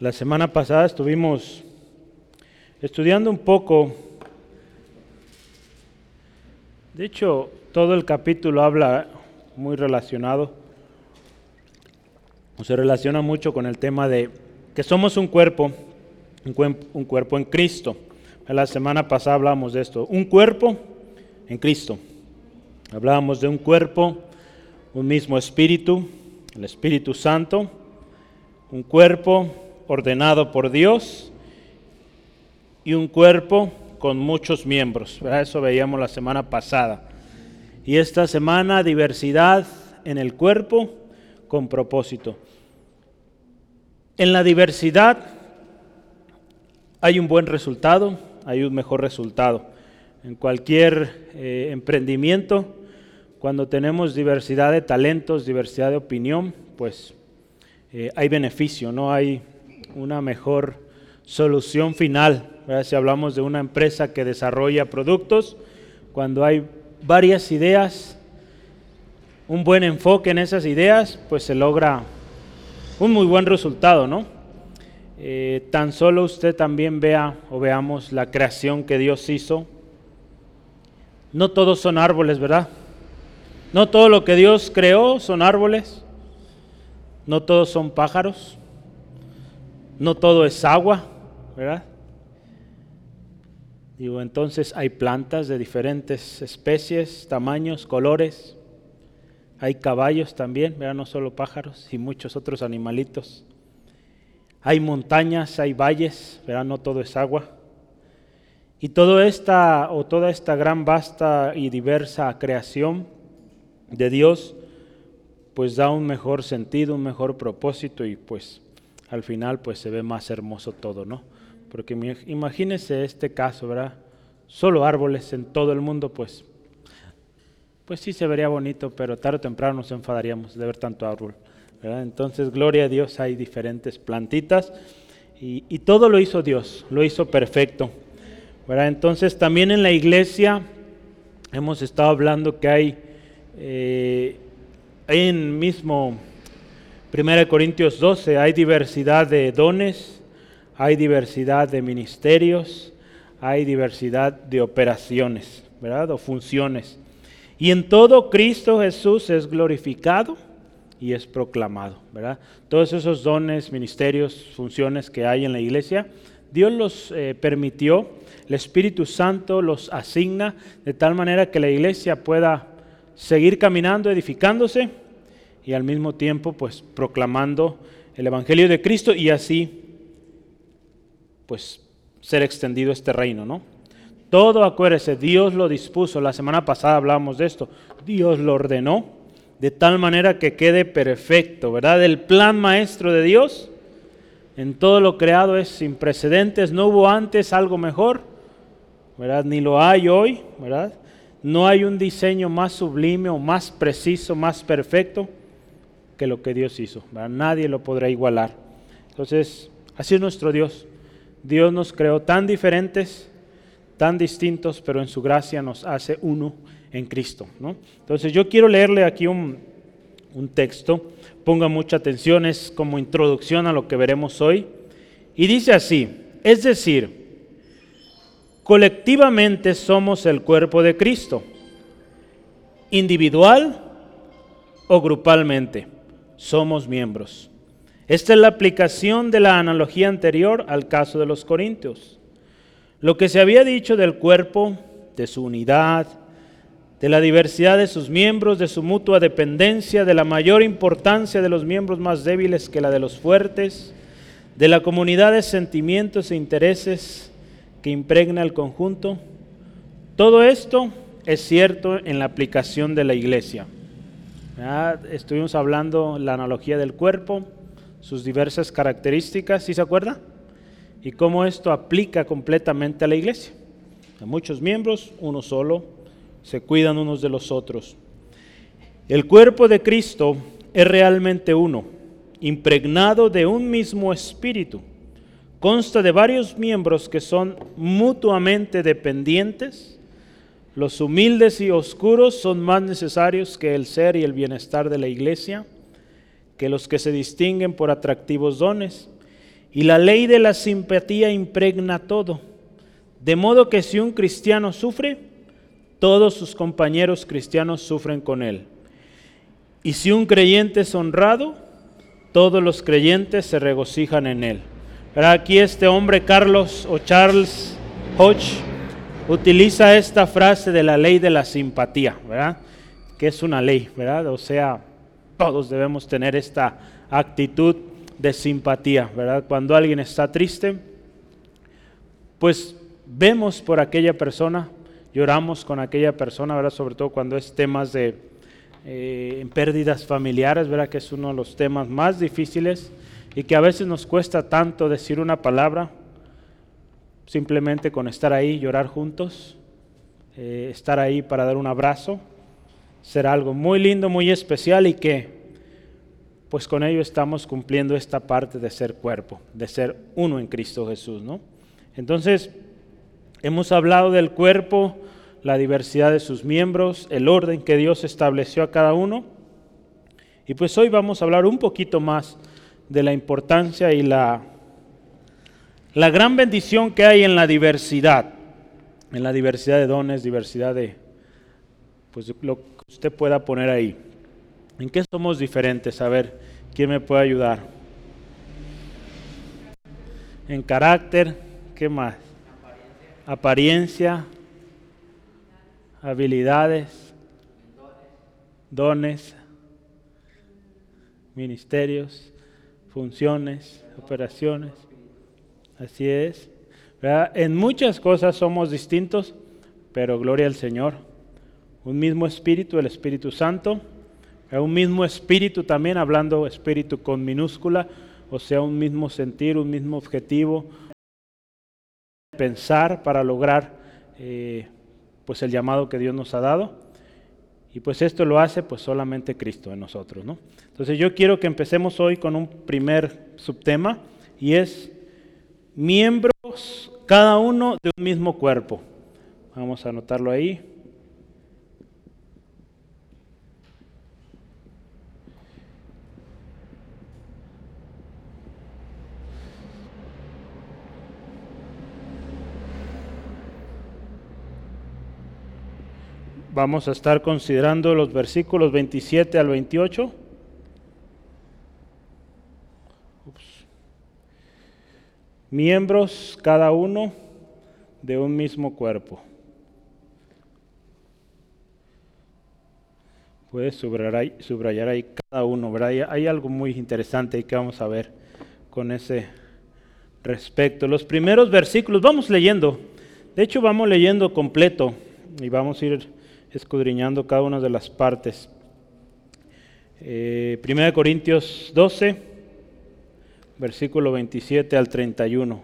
La semana pasada estuvimos estudiando un poco, de hecho todo el capítulo habla muy relacionado, o se relaciona mucho con el tema de que somos un cuerpo, un, cuerpo en Cristo. La semana pasada hablamos de esto, un cuerpo en Cristo. Hablábamos de un cuerpo, un mismo espíritu, el Espíritu Santo, un cuerpo ordenado por Dios y un cuerpo con muchos miembros. Eso veíamos la semana pasada. Y esta semana diversidad en el cuerpo con propósito. En la diversidad hay un buen resultado, hay un mejor resultado. En cualquier eh, emprendimiento, cuando tenemos diversidad de talentos, diversidad de opinión, pues eh, hay beneficio, no hay una mejor solución final. Si hablamos de una empresa que desarrolla productos, cuando hay varias ideas, un buen enfoque en esas ideas, pues se logra un muy buen resultado, ¿no? Eh, tan solo usted también vea o veamos la creación que Dios hizo. No todos son árboles, ¿verdad? No todo lo que Dios creó son árboles. No todos son pájaros, no todo es agua, ¿verdad? Digo, entonces hay plantas de diferentes especies, tamaños, colores. Hay caballos también, ¿verdad? No solo pájaros y muchos otros animalitos. Hay montañas, hay valles, ¿verdad? No todo es agua. Y toda esta o toda esta gran vasta y diversa creación de Dios pues da un mejor sentido, un mejor propósito y pues al final pues se ve más hermoso todo, ¿no? Porque imagínese este caso, ¿verdad? Solo árboles en todo el mundo, pues, pues sí se vería bonito, pero tarde o temprano nos enfadaríamos de ver tanto árbol, ¿verdad? Entonces, gloria a Dios, hay diferentes plantitas y, todo lo hizo Dios, lo hizo perfecto, ¿verdad? Entonces, también en la iglesia hemos estado hablando que hay... Eh, en mismo 1 Corintios 12 hay diversidad de dones, hay diversidad de ministerios, hay diversidad de operaciones, ¿verdad? O funciones. Y en todo Cristo Jesús es glorificado y es proclamado, ¿verdad? Todos esos dones, ministerios, funciones que hay en la iglesia, Dios los eh, permitió, el Espíritu Santo los asigna de tal manera que la iglesia pueda seguir caminando, edificándose y al mismo tiempo pues proclamando el Evangelio de Cristo y así pues ser extendido este reino, ¿no? Todo, acuérdese, Dios lo dispuso. La semana pasada hablábamos de esto. Dios lo ordenó de tal manera que quede perfecto, ¿verdad? El plan maestro de Dios en todo lo creado es sin precedentes. No hubo antes algo mejor, ¿verdad? Ni lo hay hoy, ¿verdad? No hay un diseño más sublime o más preciso, más perfecto que lo que Dios hizo. Nadie lo podrá igualar. Entonces, así es nuestro Dios. Dios nos creó tan diferentes, tan distintos, pero en su gracia nos hace uno en Cristo. Entonces, yo quiero leerle aquí un, un texto. Ponga mucha atención, es como introducción a lo que veremos hoy. Y dice así, es decir, colectivamente somos el cuerpo de Cristo, individual o grupalmente, somos miembros. Esta es la aplicación de la analogía anterior al caso de los corintios. Lo que se había dicho del cuerpo, de su unidad, de la diversidad de sus miembros, de su mutua dependencia, de la mayor importancia de los miembros más débiles que la de los fuertes, de la comunidad de sentimientos e intereses, que impregna el conjunto. Todo esto es cierto en la aplicación de la iglesia. Estuvimos hablando la analogía del cuerpo, sus diversas características, ¿sí se acuerda? Y cómo esto aplica completamente a la iglesia. A muchos miembros, uno solo, se cuidan unos de los otros. El cuerpo de Cristo es realmente uno, impregnado de un mismo espíritu consta de varios miembros que son mutuamente dependientes. Los humildes y oscuros son más necesarios que el ser y el bienestar de la iglesia, que los que se distinguen por atractivos dones. Y la ley de la simpatía impregna todo. De modo que si un cristiano sufre, todos sus compañeros cristianos sufren con él. Y si un creyente es honrado, todos los creyentes se regocijan en él. Aquí este hombre, Carlos o Charles Hodge, utiliza esta frase de la ley de la simpatía, ¿verdad? Que es una ley, ¿verdad? O sea, todos debemos tener esta actitud de simpatía, ¿verdad? Cuando alguien está triste, pues vemos por aquella persona, lloramos con aquella persona, ¿verdad? Sobre todo cuando es temas de eh, pérdidas familiares, ¿verdad? Que es uno de los temas más difíciles y que a veces nos cuesta tanto decir una palabra, simplemente con estar ahí, llorar juntos, eh, estar ahí para dar un abrazo, será algo muy lindo, muy especial y que pues con ello estamos cumpliendo esta parte de ser cuerpo, de ser uno en Cristo Jesús, ¿no? Entonces, hemos hablado del cuerpo, la diversidad de sus miembros, el orden que Dios estableció a cada uno. Y pues hoy vamos a hablar un poquito más de la importancia y la, la gran bendición que hay en la diversidad, en la diversidad de dones, diversidad de, pues lo que usted pueda poner ahí. ¿En qué somos diferentes? A ver, ¿quién me puede ayudar? En carácter, ¿qué más? Apariencia, habilidades, dones, ministerios, funciones, operaciones. Así es. En muchas cosas somos distintos, pero gloria al Señor. Un mismo espíritu, el Espíritu Santo un mismo espíritu también, hablando espíritu con minúscula, o sea, un mismo sentir, un mismo objetivo, pensar para lograr eh, pues el llamado que Dios nos ha dado. Y pues esto lo hace pues solamente Cristo en nosotros, ¿no? Entonces yo quiero que empecemos hoy con un primer subtema y es miembros cada uno de un mismo cuerpo. Vamos a anotarlo ahí. Vamos a estar considerando los versículos 27 al 28. Miembros cada uno de un mismo cuerpo. Puedes subrayar ahí, cada uno, ¿verdad? Hay algo muy interesante ahí que vamos a ver con ese respecto. Los primeros versículos, vamos leyendo. De hecho, vamos leyendo completo y vamos a ir escudriñando cada una de las partes. Eh, 1 Corintios 12, versículo 27 al 31.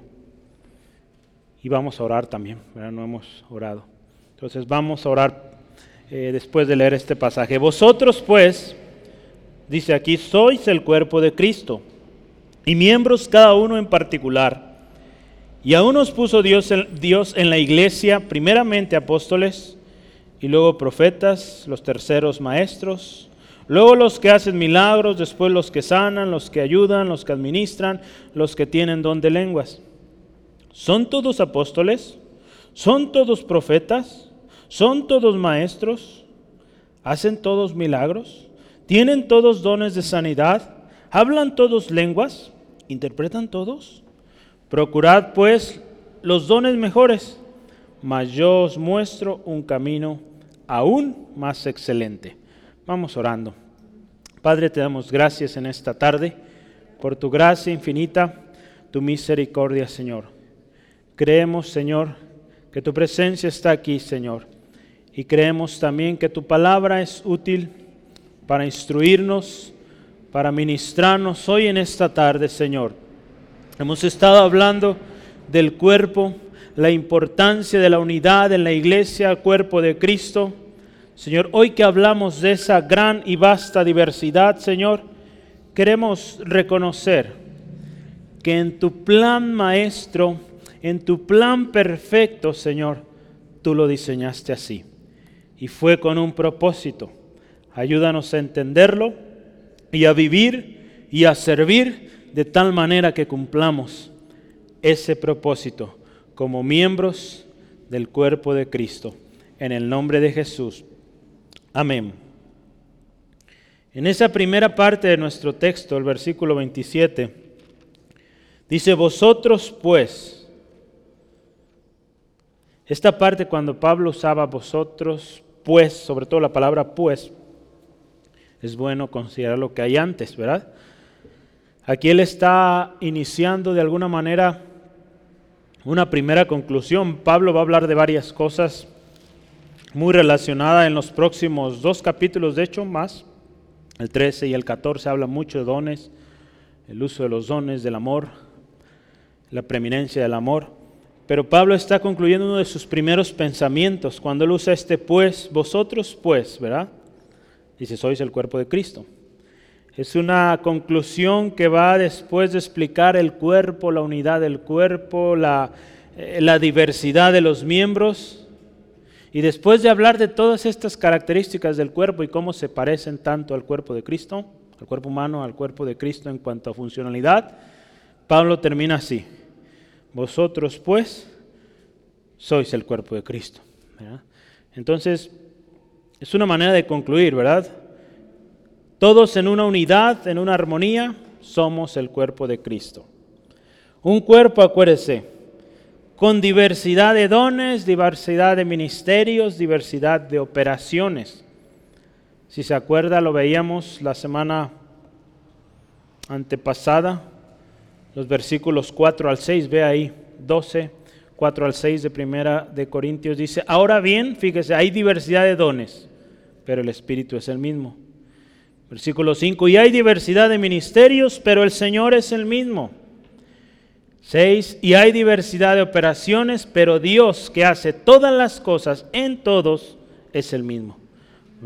Y vamos a orar también, no hemos orado. Entonces vamos a orar eh, después de leer este pasaje. Vosotros pues, dice aquí, sois el cuerpo de Cristo y miembros cada uno en particular. Y aún nos puso Dios Dios en la iglesia, primeramente apóstoles, y luego profetas, los terceros maestros, luego los que hacen milagros, después los que sanan, los que ayudan, los que administran, los que tienen don de lenguas. ¿Son todos apóstoles? ¿Son todos profetas? ¿Son todos maestros? ¿Hacen todos milagros? ¿Tienen todos dones de sanidad? ¿Hablan todos lenguas? ¿Interpretan todos? Procurad pues los dones mejores, mas yo os muestro un camino aún más excelente. Vamos orando. Padre, te damos gracias en esta tarde por tu gracia infinita, tu misericordia, Señor. Creemos, Señor, que tu presencia está aquí, Señor. Y creemos también que tu palabra es útil para instruirnos, para ministrarnos hoy en esta tarde, Señor. Hemos estado hablando del cuerpo, la importancia de la unidad en la iglesia, cuerpo de Cristo. Señor, hoy que hablamos de esa gran y vasta diversidad, Señor, queremos reconocer que en tu plan maestro, en tu plan perfecto, Señor, tú lo diseñaste así. Y fue con un propósito. Ayúdanos a entenderlo y a vivir y a servir de tal manera que cumplamos ese propósito como miembros del cuerpo de Cristo. En el nombre de Jesús. Amén. En esa primera parte de nuestro texto, el versículo 27, dice, vosotros pues, esta parte cuando Pablo usaba vosotros pues, sobre todo la palabra pues, es bueno considerar lo que hay antes, ¿verdad? Aquí él está iniciando de alguna manera una primera conclusión. Pablo va a hablar de varias cosas muy relacionadas en los próximos dos capítulos, de hecho, más. El 13 y el 14 habla mucho de dones, el uso de los dones, del amor, la preeminencia del amor. Pero Pablo está concluyendo uno de sus primeros pensamientos cuando él usa este pues, vosotros pues, ¿verdad? Dice, sois el cuerpo de Cristo. Es una conclusión que va después de explicar el cuerpo, la unidad del cuerpo, la, eh, la diversidad de los miembros. Y después de hablar de todas estas características del cuerpo y cómo se parecen tanto al cuerpo de Cristo, al cuerpo humano, al cuerpo de Cristo en cuanto a funcionalidad, Pablo termina así. Vosotros pues sois el cuerpo de Cristo. Entonces, es una manera de concluir, ¿verdad? Todos en una unidad, en una armonía, somos el cuerpo de Cristo. Un cuerpo, acuérdese, con diversidad de dones, diversidad de ministerios, diversidad de operaciones. Si se acuerda, lo veíamos la semana antepasada, los versículos 4 al 6, ve ahí, 12, 4 al 6 de primera de Corintios dice, ahora bien, fíjese, hay diversidad de dones, pero el Espíritu es el mismo. Versículo 5, y hay diversidad de ministerios, pero el Señor es el mismo. 6, y hay diversidad de operaciones, pero Dios que hace todas las cosas en todos es el mismo.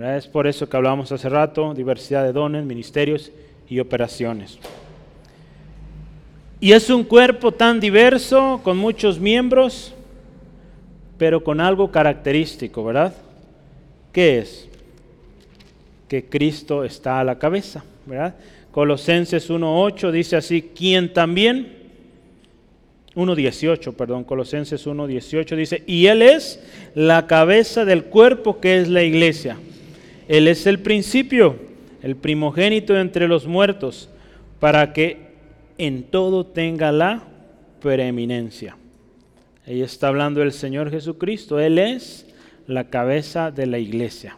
Es por eso que hablábamos hace rato, diversidad de dones, ministerios y operaciones. Y es un cuerpo tan diverso, con muchos miembros, pero con algo característico, ¿verdad? ¿Qué es? que Cristo está a la cabeza, ¿verdad? Colosenses 1.8 dice así, quien también, 1.18, perdón, Colosenses 1.18 dice, y Él es la cabeza del cuerpo que es la iglesia. Él es el principio, el primogénito entre los muertos, para que en todo tenga la preeminencia. Ahí está hablando el Señor Jesucristo, Él es la cabeza de la iglesia.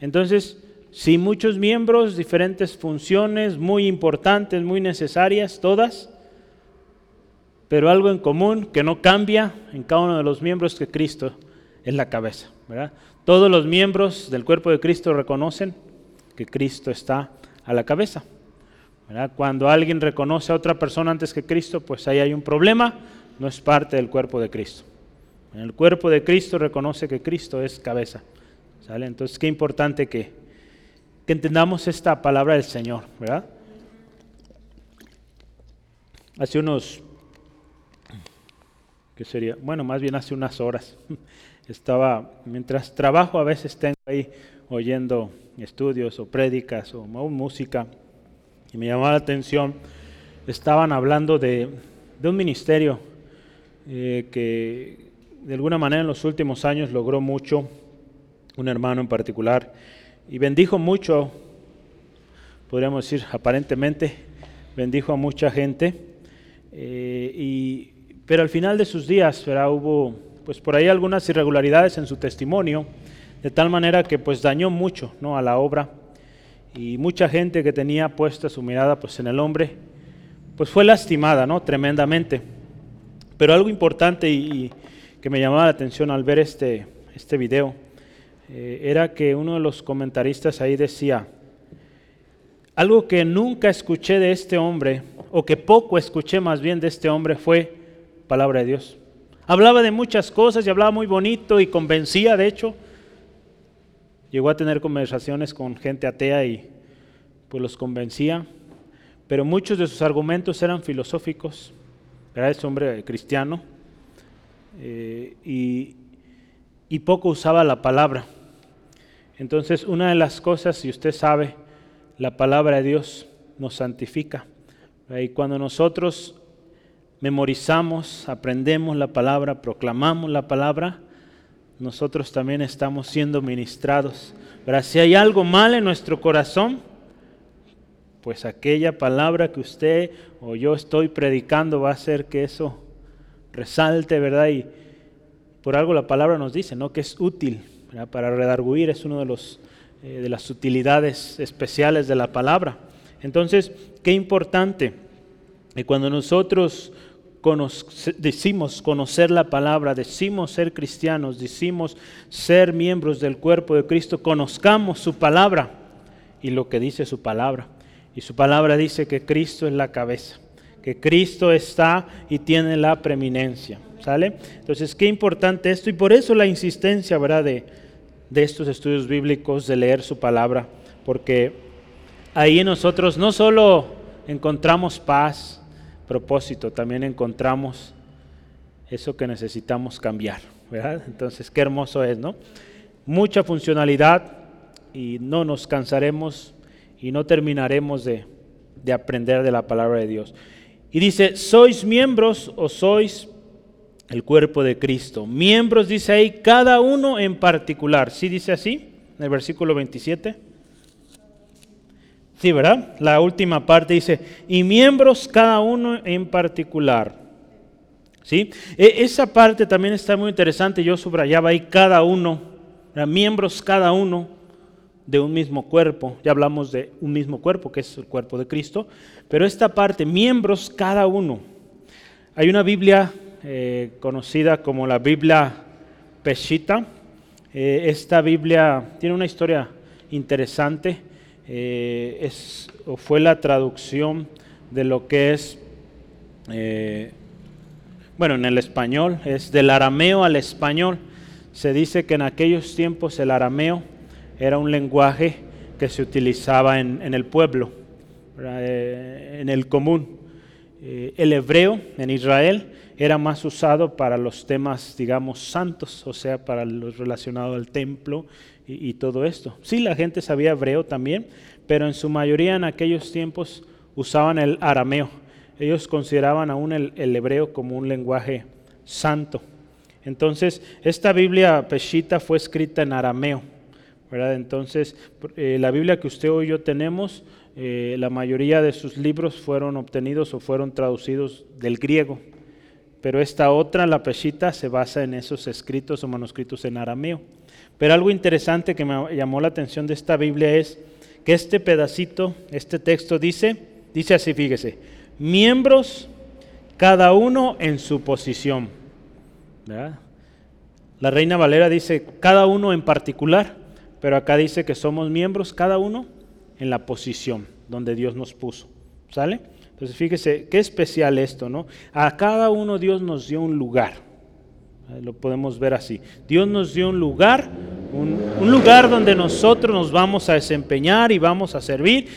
Entonces, Sí, muchos miembros, diferentes funciones muy importantes, muy necesarias, todas, pero algo en común que no cambia en cada uno de los miembros que Cristo es la cabeza. ¿verdad? Todos los miembros del cuerpo de Cristo reconocen que Cristo está a la cabeza. ¿verdad? Cuando alguien reconoce a otra persona antes que Cristo, pues ahí hay un problema, no es parte del cuerpo de Cristo. En el cuerpo de Cristo reconoce que Cristo es cabeza. ¿sale? Entonces, qué importante que, que entendamos esta palabra del Señor, ¿verdad? Hace unos, ¿qué sería? Bueno, más bien hace unas horas, estaba, mientras trabajo a veces tengo ahí oyendo estudios o prédicas o, música, y me llamó la atención, estaban hablando de, un ministerio eh, que de alguna manera en los últimos años logró mucho, un hermano en particular, y bendijo mucho, podríamos decir aparentemente, bendijo a mucha gente, eh, y, pero al final de sus días hubo pues por ahí algunas irregularidades en su testimonio, de tal manera que pues dañó mucho ¿no? a la obra y mucha gente que tenía puesta su mirada pues en el hombre, pues fue lastimada ¿no? tremendamente. Pero algo importante y, que me llamaba la atención al ver este, este video, eh, era que uno de los comentaristas ahí decía, algo que nunca escuché de este hombre, o que poco escuché más bien de este hombre, fue palabra de Dios. Hablaba de muchas cosas y hablaba muy bonito y convencía, de hecho. Llegó a tener conversaciones con gente atea y pues los convencía, pero muchos de sus argumentos eran filosóficos. Era ese hombre cristiano eh, y, y poco usaba la palabra. Entonces, una de las cosas, si usted sabe, la palabra de Dios nos santifica. Y cuando nosotros memorizamos, aprendemos la palabra, proclamamos la palabra, nosotros también estamos siendo ministrados. Pero si hay algo mal en nuestro corazón, pues aquella palabra que usted o yo estoy predicando va a hacer que eso resalte, ¿verdad? Y por algo la palabra nos dice, ¿no? Que es útil para redarguir, es una de, los, eh, de las utilidades especiales de la palabra. Entonces, qué importante. Y cuando nosotros decimos conocer la palabra, decimos ser cristianos, decimos ser miembros del cuerpo de Cristo, conozcamos su palabra y lo que dice su palabra. Y su palabra dice que Cristo es la cabeza, que Cristo está y tiene la preeminencia. ¿Sale? Entonces, qué importante esto y por eso la insistencia, ¿verdad? De, de estos estudios bíblicos, de leer su palabra, porque ahí nosotros no solo encontramos paz, propósito, también encontramos eso que necesitamos cambiar, ¿verdad? Entonces, qué hermoso es, ¿no? Mucha funcionalidad y no nos cansaremos y no terminaremos de, de aprender de la palabra de Dios. Y dice, sois miembros o sois el cuerpo de Cristo. Miembros, dice ahí, cada uno en particular. ¿Sí dice así? En el versículo 27. Sí, ¿verdad? La última parte dice, y miembros cada uno en particular. ¿Sí? E, esa parte también está muy interesante. Yo subrayaba ahí cada uno, miembros cada uno de un mismo cuerpo. Ya hablamos de un mismo cuerpo, que es el cuerpo de Cristo. Pero esta parte, miembros cada uno. Hay una Biblia eh, conocida como la Biblia Peshita. Eh, esta Biblia tiene una historia interesante. Eh, es, o fue la traducción de lo que es, bueno, en el español, es del arameo al español. Se dice que en aquellos tiempos el arameo era un lenguaje que se utilizaba en, en el pueblo, en el común. el hebreo en Israel era más usado para los temas, digamos, santos, o sea, para los relacionados al templo y, todo esto. Sí, la gente sabía hebreo también, pero en su mayoría en aquellos tiempos usaban el arameo. Ellos consideraban aún el, hebreo como un lenguaje santo. Entonces, esta Biblia Peshita fue escrita en arameo. ¿verdad? Entonces, eh, la Biblia que usted y yo tenemos, eh, la mayoría de sus libros fueron obtenidos o fueron traducidos del griego pero esta otra, la Peshita, se basa en esos escritos o manuscritos en arameo. Pero algo interesante que me llamó la atención de esta Biblia es que este pedacito, este texto dice, dice así, fíjese, miembros cada uno en su posición. La Reina Valera dice cada uno en particular, pero acá dice que somos miembros cada uno en la posición donde Dios nos puso. ¿Sale? Entonces fíjese, qué especial esto, ¿no? A cada uno Dios nos dio un lugar. Lo podemos ver así. Dios nos dio un lugar, un, lugar donde nosotros nos vamos a desempeñar y vamos a servir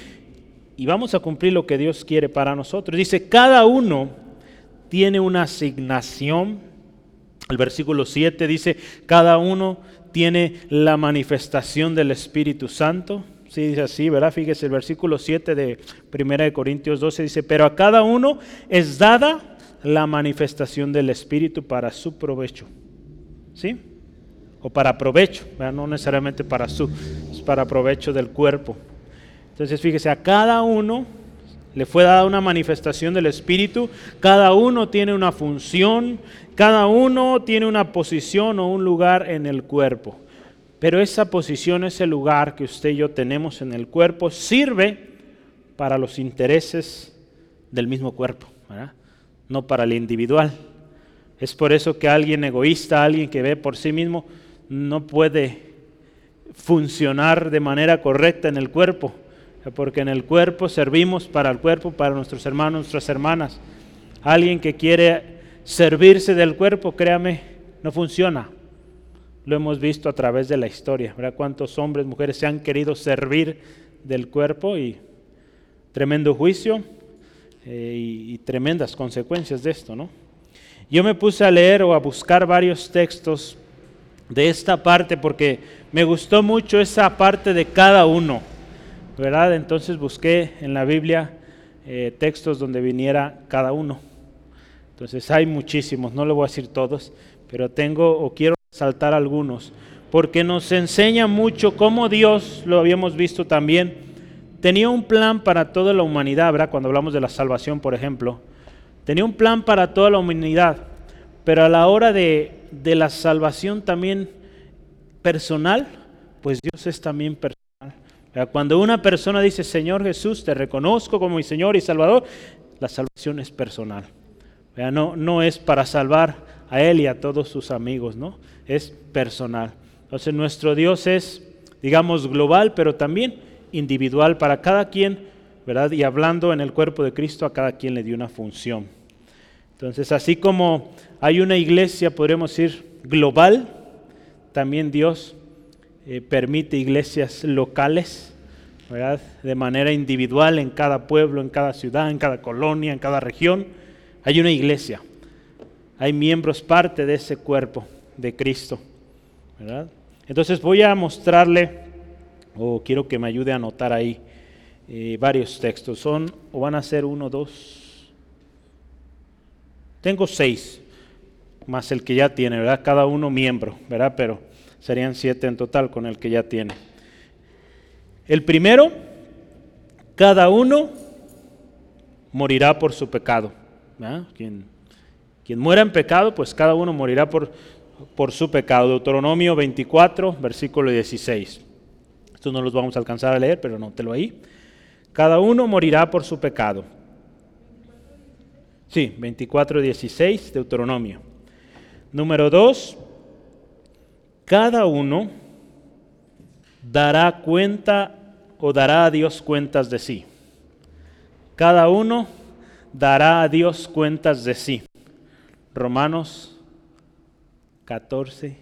y vamos a cumplir lo que Dios quiere para nosotros. Dice, cada uno tiene una asignación. El versículo 7 dice, cada uno tiene la manifestación del Espíritu Santo. Sí, dice así, ¿verdad? Fíjese, el versículo 7 de 1 de Corintios 12 dice, pero a cada uno es dada la manifestación del Espíritu para su provecho. ¿Sí? O para provecho, no necesariamente para su, es para provecho del cuerpo. Entonces, fíjese, a cada uno le fue dada una manifestación del Espíritu, cada uno tiene una función, cada uno tiene una posición o un lugar en el cuerpo. Pero esa posición, ese lugar que usted y yo tenemos en el cuerpo, sirve para los intereses del mismo cuerpo, no para el individual. Es por eso que alguien egoísta, alguien que ve por sí mismo, no puede funcionar de manera correcta en el cuerpo, porque en el cuerpo servimos para el cuerpo, para nuestros hermanos, nuestras hermanas. Alguien que quiere servirse del cuerpo, créame, no funciona. Lo hemos visto a través de la historia, ¿verdad? Cuántos hombres, mujeres se han querido servir del cuerpo y tremendo juicio eh, y, tremendas consecuencias de esto, ¿no? Yo me puse a leer o a buscar varios textos de esta parte porque me gustó mucho esa parte de cada uno, ¿verdad? Entonces busqué en la Biblia eh, textos donde viniera cada uno. Entonces hay muchísimos, no le voy a decir todos, pero tengo o quiero saltar algunos, porque nos enseña mucho cómo Dios, lo habíamos visto también, tenía un plan para toda la humanidad, ¿verdad? Cuando hablamos de la salvación, por ejemplo, tenía un plan para toda la humanidad, pero a la hora de, de la salvación también personal, pues Dios es también personal. Cuando una persona dice, Señor Jesús, te reconozco como mi Señor y Salvador, la salvación es personal. No, no es para salvar a Él y a todos sus amigos, ¿no? Es personal. Entonces nuestro Dios es, digamos, global, pero también individual para cada quien, ¿verdad? Y hablando en el cuerpo de Cristo, a cada quien le dio una función. Entonces, así como hay una iglesia, podríamos decir, global, también Dios eh, permite iglesias locales, ¿verdad? de manera individual en cada pueblo, en cada ciudad, en cada colonia, en cada región. Hay una iglesia, hay miembros parte de ese cuerpo de Cristo. ¿verdad? Entonces voy a mostrarle, o quiero que me ayude a anotar ahí eh, varios textos. Son, o van a ser uno, dos. Tengo seis, más el que ya tiene, ¿verdad? Cada uno miembro, ¿verdad? Pero serían siete en total con el que ya tiene. El primero, cada uno morirá por su pecado. Quien, quien, muera en pecado, pues cada uno morirá por, por su pecado. Deuteronomio 24, versículo 16. Esto no los vamos a alcanzar a leer, pero nótelo ahí. Cada uno morirá por su pecado. Sí, 24, 16, Deuteronomio. Número 2, cada uno dará cuenta o dará a Dios cuentas de sí. Cada uno dará a Dios cuentas de sí. Romanos 14,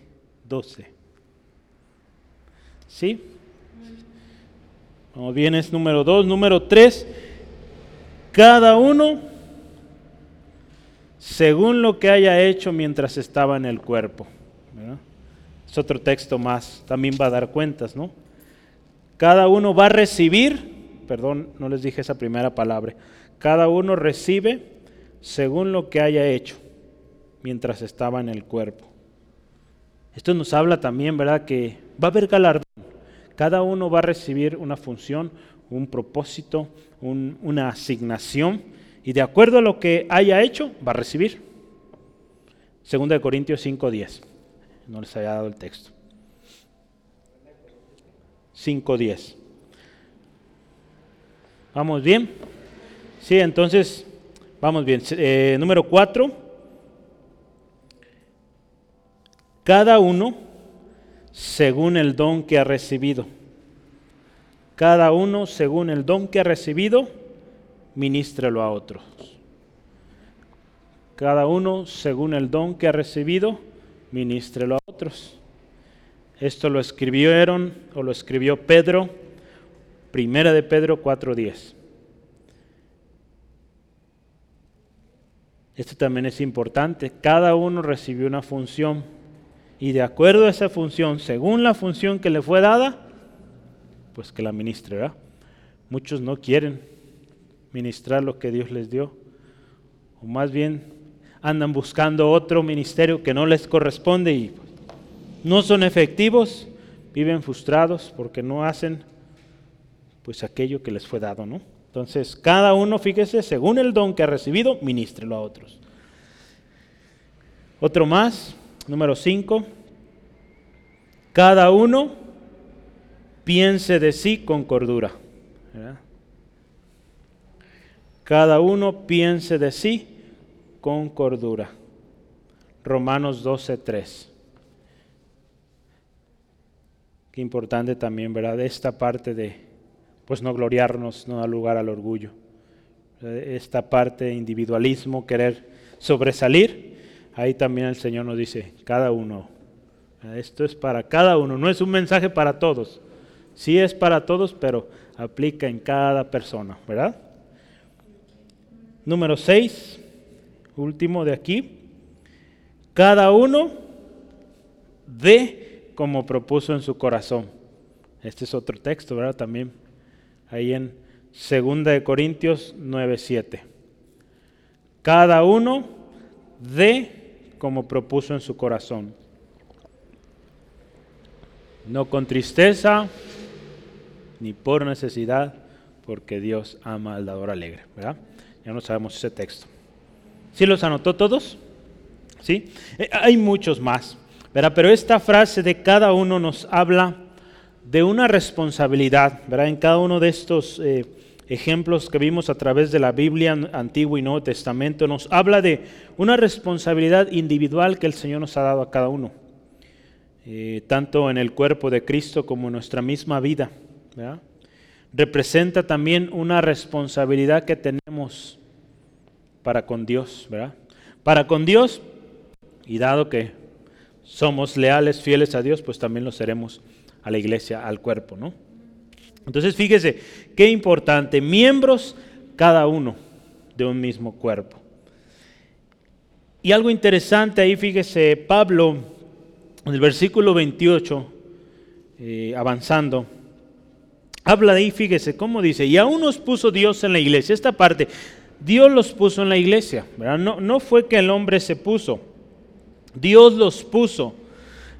12. ¿Sí? Como bien es número 2. Número 3. Cada uno según lo que haya hecho mientras estaba en el cuerpo. Es otro texto más, también va a dar cuentas, ¿no? Cada uno va a recibir, perdón, no les dije esa primera palabra, cada uno recibe según lo que haya hecho mientras estaba en el cuerpo. Esto nos habla también, ¿verdad? Que va a haber galardón. Cada uno va a recibir una función, un propósito, una asignación, y de acuerdo a lo que haya hecho, va a recibir. Segunda de Corintios 5.10 no les había dado el texto. 5.10. ¿Vamos bien? Sí, entonces, vamos bien. Eh, número 4. Cada uno según el don que ha recibido. Cada uno según el don que ha recibido, ministrelo a otros. Cada uno según el don que ha recibido, ministrelo a otros. Esto lo escribieron o lo escribió Pedro, primera de Pedro 4.10. Esto también es importante. Cada uno recibió una función y de acuerdo a esa función, según la función que le fue dada, pues que la ministre. Muchos no quieren ministrar lo que Dios les dio, o más bien andan buscando otro ministerio que no les corresponde y no son efectivos, viven frustrados porque no hacen pues aquello que les fue dado, ¿no? Entonces, cada uno, fíjese, según el don que ha recibido, ministrelo a otros. Otro más, número 5. Cada uno piense de sí con cordura. Cada uno piense de sí con cordura. Romanos 12:3. Qué importante también, ¿verdad? Esta parte de, pues no gloriarnos, no da lugar al orgullo. Esta parte de individualismo, querer sobresalir, ahí también el Señor nos dice, cada uno. Esto es para cada uno, no es un mensaje para todos. Sí es para todos, pero aplica en cada persona, ¿verdad? Número 6 último de aquí, cada uno de como propuso en su corazón. Este es otro texto, ¿verdad? También ahí en Segunda de Corintios 9:7. Cada uno de como propuso en su corazón. No con tristeza ni por necesidad, porque Dios ama al dador alegre, ¿verdad? Ya no sabemos ese texto. ¿Sí los anotó todos? ¿Sí? Eh, hay muchos más, ¿verdad? Pero esta frase de cada uno nos habla de una responsabilidad, ¿verdad? En cada uno de estos eh, ejemplos que vimos a través de la Biblia, Antiguo y Nuevo Testamento, nos habla de una responsabilidad individual que el Señor nos ha dado a cada uno, eh, tanto en el cuerpo de Cristo como en nuestra misma vida. Representa también una responsabilidad que tenemos para con Dios, ¿verdad? Para con Dios, y dado que somos leales, fieles a Dios, pues también lo seremos a la iglesia, al cuerpo, ¿no? Entonces fíjese, qué importante, miembros cada uno de un mismo cuerpo. Y algo interesante ahí, fíjese, Pablo, en el versículo 28, eh, avanzando, habla de ahí, fíjese, cómo dice, y aún nos puso Dios en la iglesia. Esta parte, Dios los puso en la iglesia. No, no fue que el hombre se puso, Dios los puso.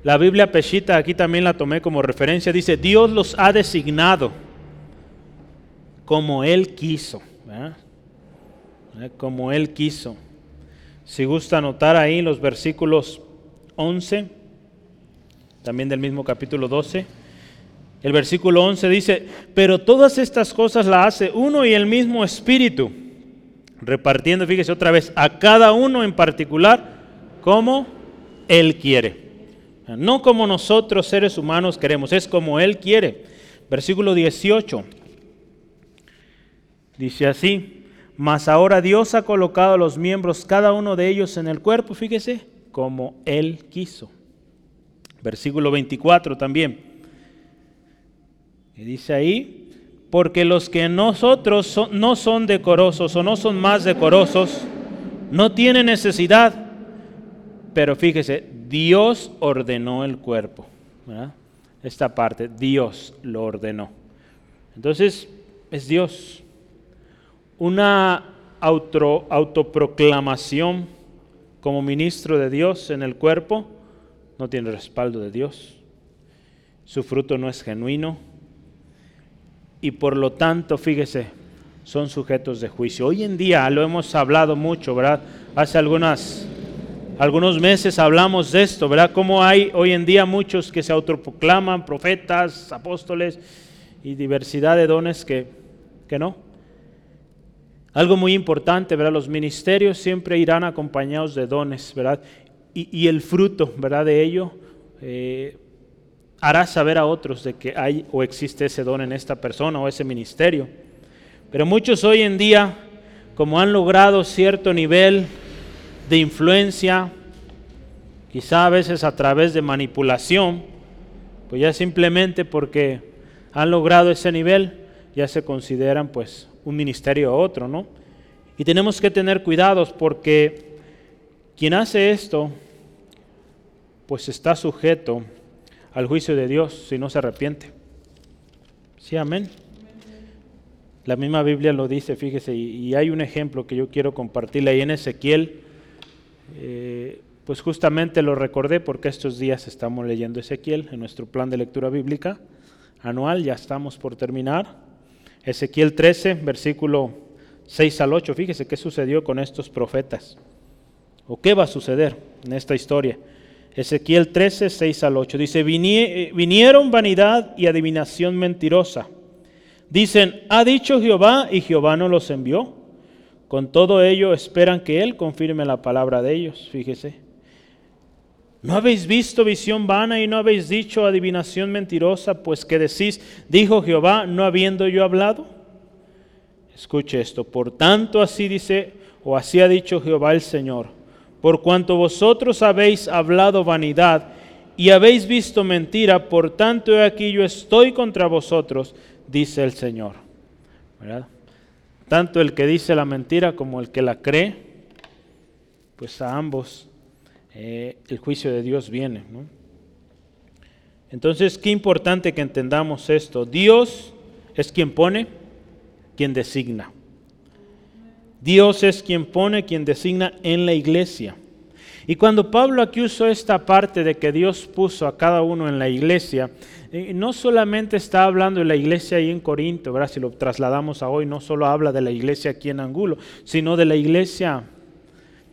La Biblia Peshita, aquí también la tomé como referencia, dice, Dios los ha designado como Él quiso. Como Él quiso. Si gusta anotar ahí los versículos 11, también del mismo capítulo 12. El versículo 11 dice, pero todas estas cosas las hace uno y el mismo Espíritu, repartiendo, fíjese otra vez, a cada uno en particular como Él quiere. No como nosotros seres humanos queremos, es como Él quiere. Versículo 18. Dice así, mas ahora Dios ha colocado a los miembros, cada uno de ellos en el cuerpo, fíjese, como Él quiso. Versículo 24 también. Dice ahí, porque los que nosotros no son decorosos o no son más decorosos, no tienen necesidad, pero fíjese, Dios ordenó el cuerpo. Esta parte, Dios lo ordenó. Entonces, es Dios. Una auto, autoproclamación como ministro de Dios en el cuerpo no tiene respaldo de Dios. Su fruto no es genuino. Y por lo tanto, fíjese, son sujetos de juicio. Hoy en día lo hemos hablado mucho, ¿verdad? Hace algunas algunos meses hablamos de esto, ¿verdad? Cómo hay hoy en día muchos que se autoproclaman profetas, apóstoles y diversidad de dones que, que no. Algo muy importante, ¿verdad? Los ministerios siempre irán acompañados de dones, ¿verdad? Y, el fruto, ¿verdad? De ello eh, hará saber a otros de que hay o existe ese don en esta persona o ese ministerio. Pero muchos hoy en día, como han logrado cierto nivel de influencia, quizá a veces a través de manipulación, pues ya simplemente porque han logrado ese nivel, ya se consideran pues un ministerio a otro, ¿no? Y tenemos que tener cuidados porque quien hace esto, pues está sujeto al juicio de Dios si no se arrepiente. Sí, amén. La misma Biblia lo dice, fíjese, y, hay un ejemplo que yo quiero compartirle ahí en Ezequiel eh, pues justamente lo recordé porque estos días estamos leyendo Ezequiel en nuestro plan de lectura bíblica anual, ya estamos por terminar. Ezequiel 13, versículo 6 al 8, fíjese qué sucedió con estos profetas, o qué va a suceder en esta historia. Ezequiel 13, 6 al 8, dice, eh, vinieron vanidad y adivinación mentirosa. Dicen, ha dicho Jehová y Jehová no los envió. Con todo ello esperan que Él confirme la palabra de ellos, fíjese. ¿No habéis visto visión vana y no habéis dicho adivinación mentirosa? Pues que decís, dijo Jehová, no habiendo yo hablado. Escuche esto, por tanto así dice, o así ha dicho Jehová el Señor, por cuanto vosotros habéis hablado vanidad y habéis visto mentira, por tanto he aquí yo estoy contra vosotros, dice el Señor. ¿Verdad? Tanto el que dice la mentira como el que la cree, pues a ambos eh, el juicio de Dios viene. Entonces, qué importante que entendamos esto. Dios es quien pone quien designa. Dios es quien pone, quien designa en la iglesia. Y cuando Pablo aquí usó esta parte de que Dios puso a cada uno en la iglesia, eh, no solamente está hablando de la iglesia ahí en Corinto, ¿verdad? si lo trasladamos a hoy, no solo habla de la iglesia aquí en Angulo, sino de la iglesia,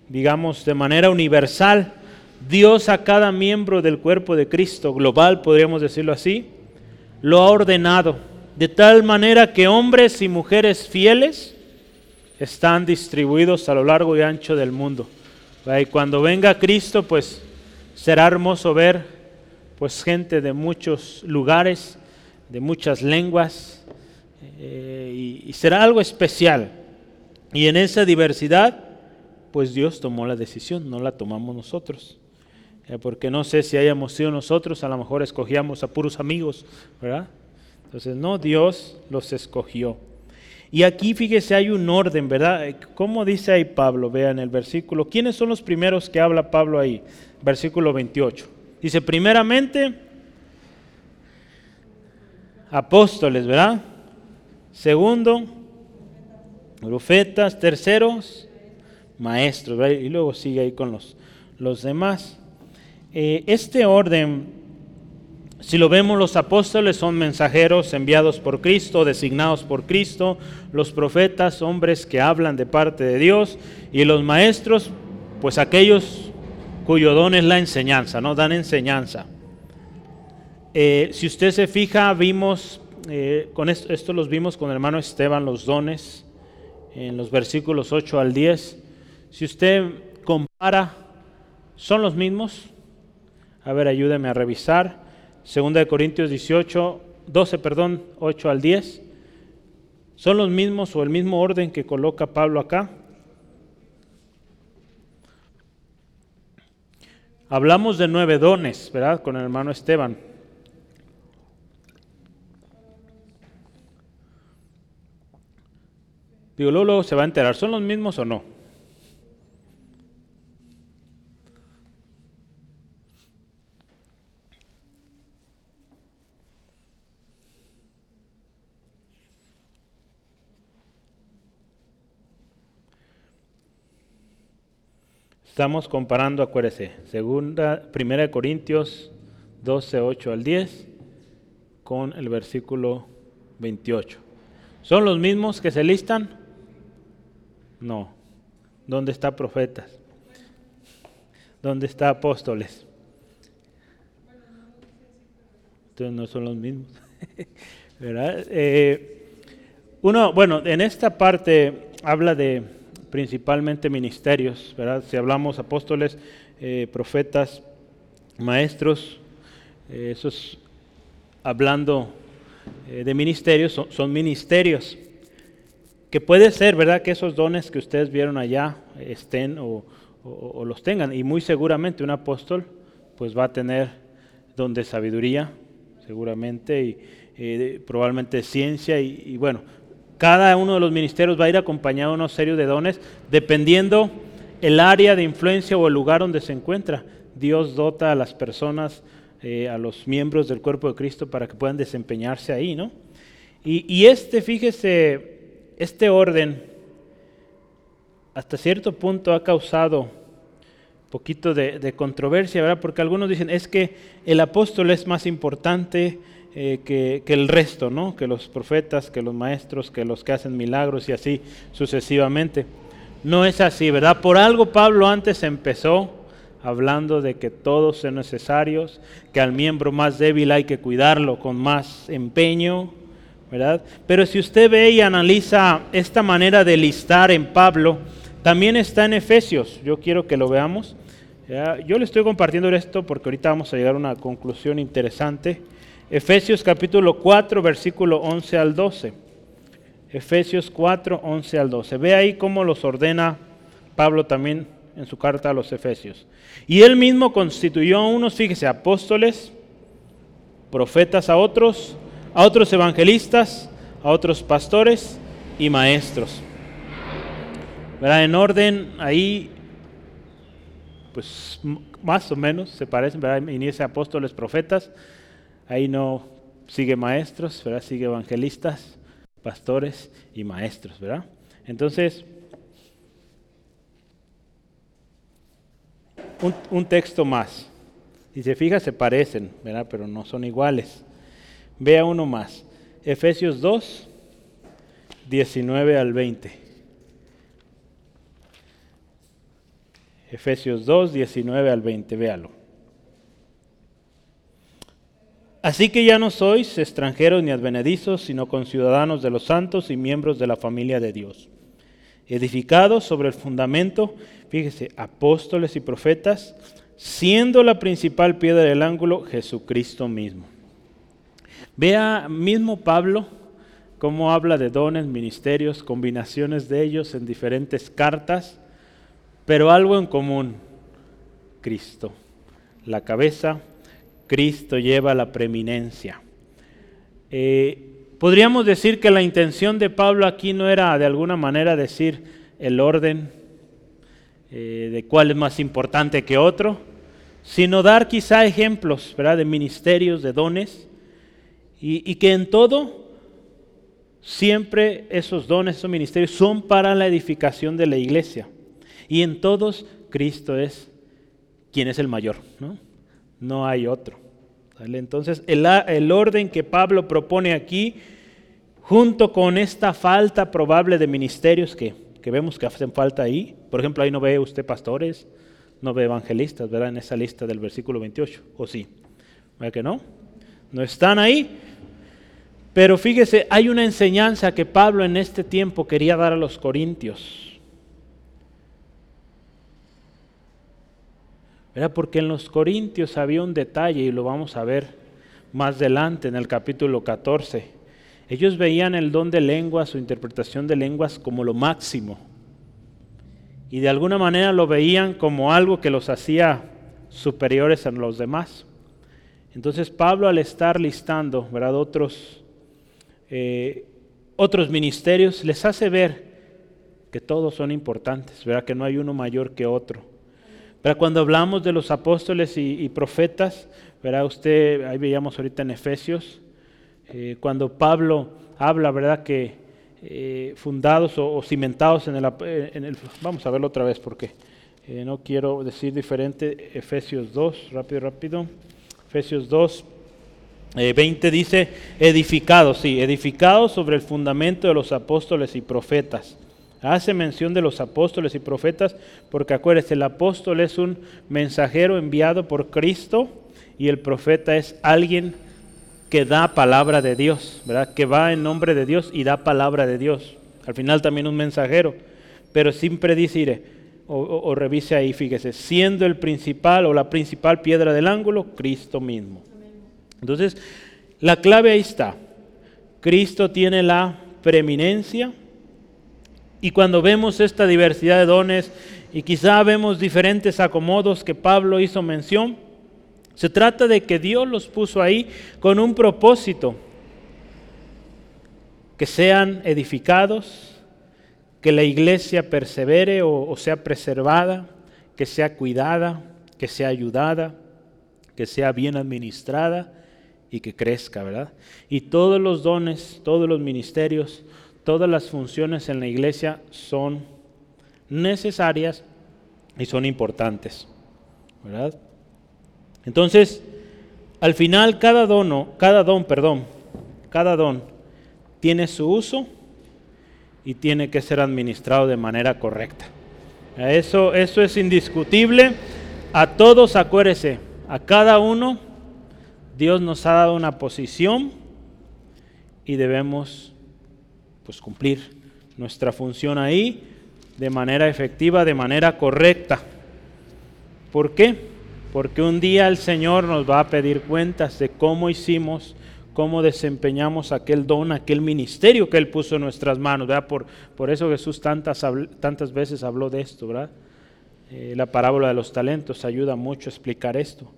digamos, de manera universal. Dios a cada miembro del cuerpo de Cristo, global, podríamos decirlo así, lo ha ordenado, de tal manera que hombres y mujeres fieles están distribuidos a lo largo y ancho del mundo. Y cuando venga Cristo, pues será hermoso ver pues gente de muchos lugares, de muchas lenguas, eh, y, será algo especial. Y en esa diversidad, pues Dios tomó la decisión, no la tomamos nosotros. Eh, porque no sé si hayamos sido nosotros, a lo mejor escogíamos a puros amigos, ¿verdad? Entonces, no, Dios los escogió. Y aquí fíjese, hay un orden, ¿verdad? ¿Cómo dice ahí Pablo? Vean el versículo. ¿Quiénes son los primeros que habla Pablo ahí? Versículo 28. Dice, primeramente, apóstoles, ¿verdad? Segundo, profetas. Terceros, maestros, ¿verdad? Y luego sigue ahí con los, los demás. Eh, este orden si lo vemos, los apóstoles son mensajeros enviados por Cristo, designados por Cristo, los profetas, hombres que hablan de parte de Dios, y los maestros, pues aquellos cuyo don es la enseñanza, ¿no? Dan enseñanza. Eh, si usted se fija, vimos, eh, con esto, esto los vimos con el hermano Esteban, los dones, en los versículos 8 al 10. Si usted compara, ¿son los mismos? A ver, ayúdeme a revisar. Segunda de Corintios 18, 12, perdón, 8 al 10. ¿Son los mismos o el mismo orden que coloca Pablo acá? Hablamos de nueve dones, ¿verdad? Con el hermano Esteban. Digo, luego se va a enterar, ¿son los mismos o no? Estamos comparando, acuérdese, segunda, primera de Corintios 12, 8 al 10 con el versículo 28. ¿Son los mismos que se listan? No. ¿Dónde está profetas? ¿Dónde está apóstoles? Entonces no son los mismos. ¿Verdad? Eh, uno, bueno, en esta parte habla de principalmente ministerios, ¿verdad? Si hablamos apóstoles, eh, profetas, maestros, eh, eso es hablando eh, de ministerios, son, ministerios. Que puede ser, ¿verdad? Que esos dones que ustedes vieron allá estén o, los tengan. Y muy seguramente un apóstol pues va a tener don de sabiduría, seguramente, y probablemente ciencia, y, y bueno, cada uno de los ministerios va a ir acompañado de unos serios de dones, dependiendo el área de influencia o el lugar donde se encuentra. Dios dota a las personas, eh, a los miembros del cuerpo de Cristo para que puedan desempeñarse ahí, ¿no? Y, este, fíjese, este orden hasta cierto punto ha causado poquito de, de controversia, ¿verdad? Porque algunos dicen, es que el apóstol es más importante, eh, que, el resto, ¿no? que los profetas, que los maestros, que los que hacen milagros y así sucesivamente. No es así, ¿verdad? Por algo Pablo antes empezó hablando de que todos son necesarios, que al miembro más débil hay que cuidarlo con más empeño, ¿verdad? Pero si usted ve y analiza esta manera de listar en Pablo, también está en Efesios. Yo quiero que lo veamos. Yo le estoy compartiendo esto porque ahorita vamos a llegar a una conclusión interesante. Efesios capítulo 4, versículo 11 al 12. Efesios 4, 11 al 12. Ve ahí cómo los ordena Pablo también en su carta a los Efesios. Y él mismo constituyó a unos, fíjese, apóstoles, profetas a otros, a otros evangelistas, a otros pastores y maestros. ¿Verdad? En orden ahí, pues más o menos se parecen, ¿verdad? Inicia apóstoles, profetas, Ahí no sigue maestros, ¿verdad? sigue evangelistas, pastores y maestros, ¿verdad? Entonces, un, texto más. Si se fija, se parecen, ¿verdad? Pero no son iguales. Vea uno más. Efesios 2, 19 al 20. Efesios 2, 19 al 20, véalo. Así que ya no sois extranjeros ni advenedizos, sino conciudadanos de los santos y miembros de la familia de Dios, edificados sobre el fundamento, fíjese, apóstoles y profetas, siendo la principal piedra del ángulo Jesucristo mismo. Vea mismo Pablo cómo habla de dones, ministerios, combinaciones de ellos en diferentes cartas, pero algo en común, Cristo, la cabeza, Cristo lleva la preeminencia. Eh, podríamos decir que la intención de Pablo aquí no era de alguna manera decir el orden eh, de cuál es más importante que otro, sino dar quizá ejemplos ¿verdad? de ministerios, de dones, y, y que en todo siempre esos dones, esos ministerios son para la edificación de la iglesia. Y en todos Cristo es quien es el mayor, ¿no? No hay otro. Entonces, el, orden que Pablo propone aquí, junto con esta falta probable de ministerios que, vemos que hacen falta ahí, por ejemplo, ahí no ve usted pastores, no ve evangelistas, ¿verdad? En esa lista del versículo 28, ¿o sí? ¿Ve que no? No están ahí. Pero fíjese, hay una enseñanza que Pablo en este tiempo quería dar a los corintios. Porque en los Corintios había un detalle y lo vamos a ver más adelante en el capítulo 14. Ellos veían el don de lenguas o interpretación de lenguas como lo máximo. Y de alguna manera lo veían como algo que los hacía superiores a los demás. Entonces Pablo al estar listando ¿verdad? Otros, eh, otros ministerios les hace ver que todos son importantes, ¿verdad? que no hay uno mayor que otro. Pero cuando hablamos de los apóstoles y, profetas, verá usted, ahí veíamos ahorita en Efesios, eh, cuando Pablo habla, ¿verdad? Que eh, fundados o, cimentados en el, eh, en el, Vamos a verlo otra vez porque no quiero decir diferente. Efesios 2, rápido, rápido. Efesios 2, 20 dice, edificados, sí, edificados sobre el fundamento de los apóstoles y profetas Hace mención de los apóstoles y profetas, porque acuérdense, el apóstol es un mensajero enviado por Cristo y el profeta es alguien que da palabra de Dios, ¿verdad? Que va en nombre de Dios y da palabra de Dios. Al final también un mensajero, pero siempre dice, o, o revise ahí, fíjese, siendo el principal o la principal piedra del ángulo, Cristo mismo. Entonces, la clave ahí está. Cristo tiene la preeminencia, y cuando vemos esta diversidad de dones y quizá vemos diferentes acomodos que Pablo hizo mención, se trata de que Dios los puso ahí con un propósito, que sean edificados, que la iglesia persevere o, sea preservada, que sea cuidada, que sea ayudada, que sea bien administrada y que crezca, ¿verdad? Y todos los dones, todos los ministerios todas las funciones en la iglesia son necesarias y son importantes. ¿verdad? Entonces, al final cada dono, cada don, perdón, cada don tiene su uso y tiene que ser administrado de manera correcta. Eso, eso es indiscutible. A todos, acuérdese, a cada uno Dios nos ha dado una posición y debemos pues cumplir nuestra función ahí de manera efectiva, de manera correcta. ¿Por qué? Porque un día el Señor nos va a pedir cuentas de cómo hicimos, cómo desempeñamos aquel don, aquel ministerio que Él puso en nuestras manos. Por, por eso Jesús tantas, tantas veces habló de esto, ¿verdad? Eh, la parábola de los talentos ayuda mucho a explicar esto.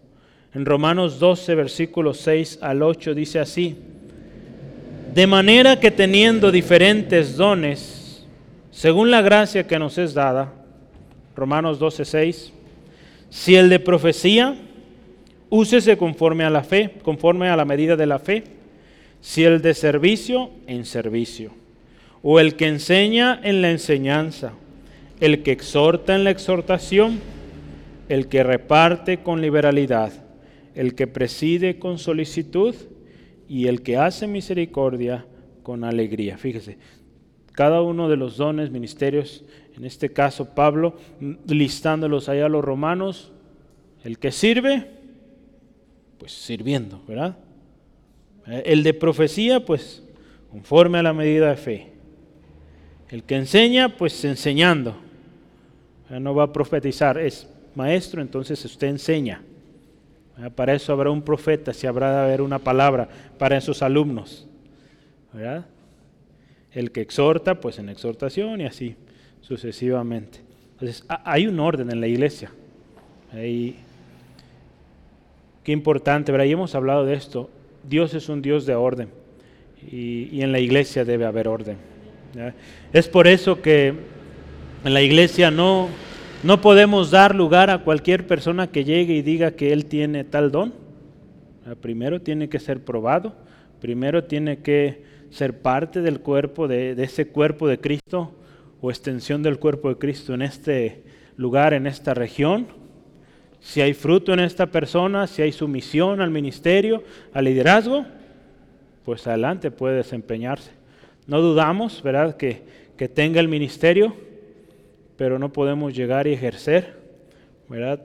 En Romanos 12, versículos 6 al 8 dice así, de manera que teniendo diferentes dones, según la gracia que nos es dada, Romanos 12:6, si el de profecía, úsese conforme a la fe, conforme a la medida de la fe. Si el de servicio, en servicio. O el que enseña en la enseñanza. El que exhorta en la exhortación. El que reparte con liberalidad. El que preside con solicitud. Y el que hace misericordia con alegría. Fíjese, cada uno de los dones, ministerios, en este caso Pablo, listándolos allá a los romanos, el que sirve, pues sirviendo, ¿verdad? El de profecía, pues conforme a la medida de fe. El que enseña, pues enseñando. No va a profetizar, es maestro, entonces usted enseña. Para eso habrá un profeta, si habrá de haber una palabra para esos alumnos. ¿verdad? El que exhorta, pues en exhortación y así sucesivamente. Entonces, hay un orden en la iglesia. Qué importante, ¿verdad? Hemos hablado de esto. Dios es un Dios de orden y, en la iglesia debe haber orden. Es por eso que en la iglesia no, no podemos dar lugar a cualquier persona que llegue y diga que él tiene tal don. Primero tiene que ser probado, primero tiene que ser parte del cuerpo, de, ese cuerpo de Cristo o extensión del cuerpo de Cristo en este lugar, en esta región si hay fruto en esta persona, si hay sumisión al ministerio, al liderazgo, pues adelante puede desempeñarse. No dudamos, ¿verdad?, que, que tenga el ministerio, pero no podemos llegar y ejercer, ¿verdad?,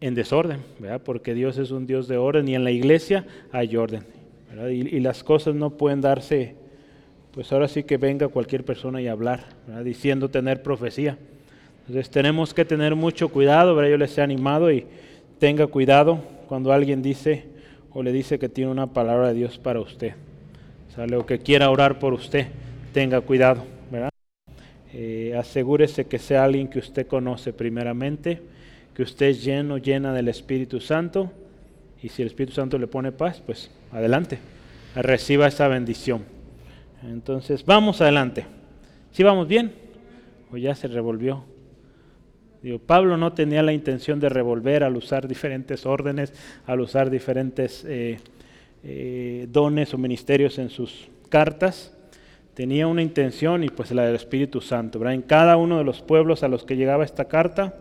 en desorden, ¿verdad?, porque Dios es un Dios de orden y en la iglesia hay orden. Y, las cosas no pueden darse, pues ahora sí que venga cualquier persona y hablar, diciendo tener profecía. Entonces tenemos que tener mucho cuidado, ¿verdad? yo les he animado y tenga cuidado cuando alguien dice o le dice que tiene una palabra de Dios para usted. ¿Sale? O que quiera orar por usted, tenga cuidado. Eh, asegúrese que sea alguien que usted conoce primeramente, que usted es lleno, llena del Espíritu Santo, y si el Espíritu Santo le pone paz, pues adelante, reciba esa bendición. Entonces, vamos adelante. ¿Sí vamos bien? ¿O ya se revolvió? Pablo no tenía la intención de revolver al usar diferentes órdenes, al usar diferentes eh, eh, dones o ministerios en sus cartas. Tenía una intención y pues la del Espíritu Santo. En cada uno de los pueblos a los que llegaba esta carta,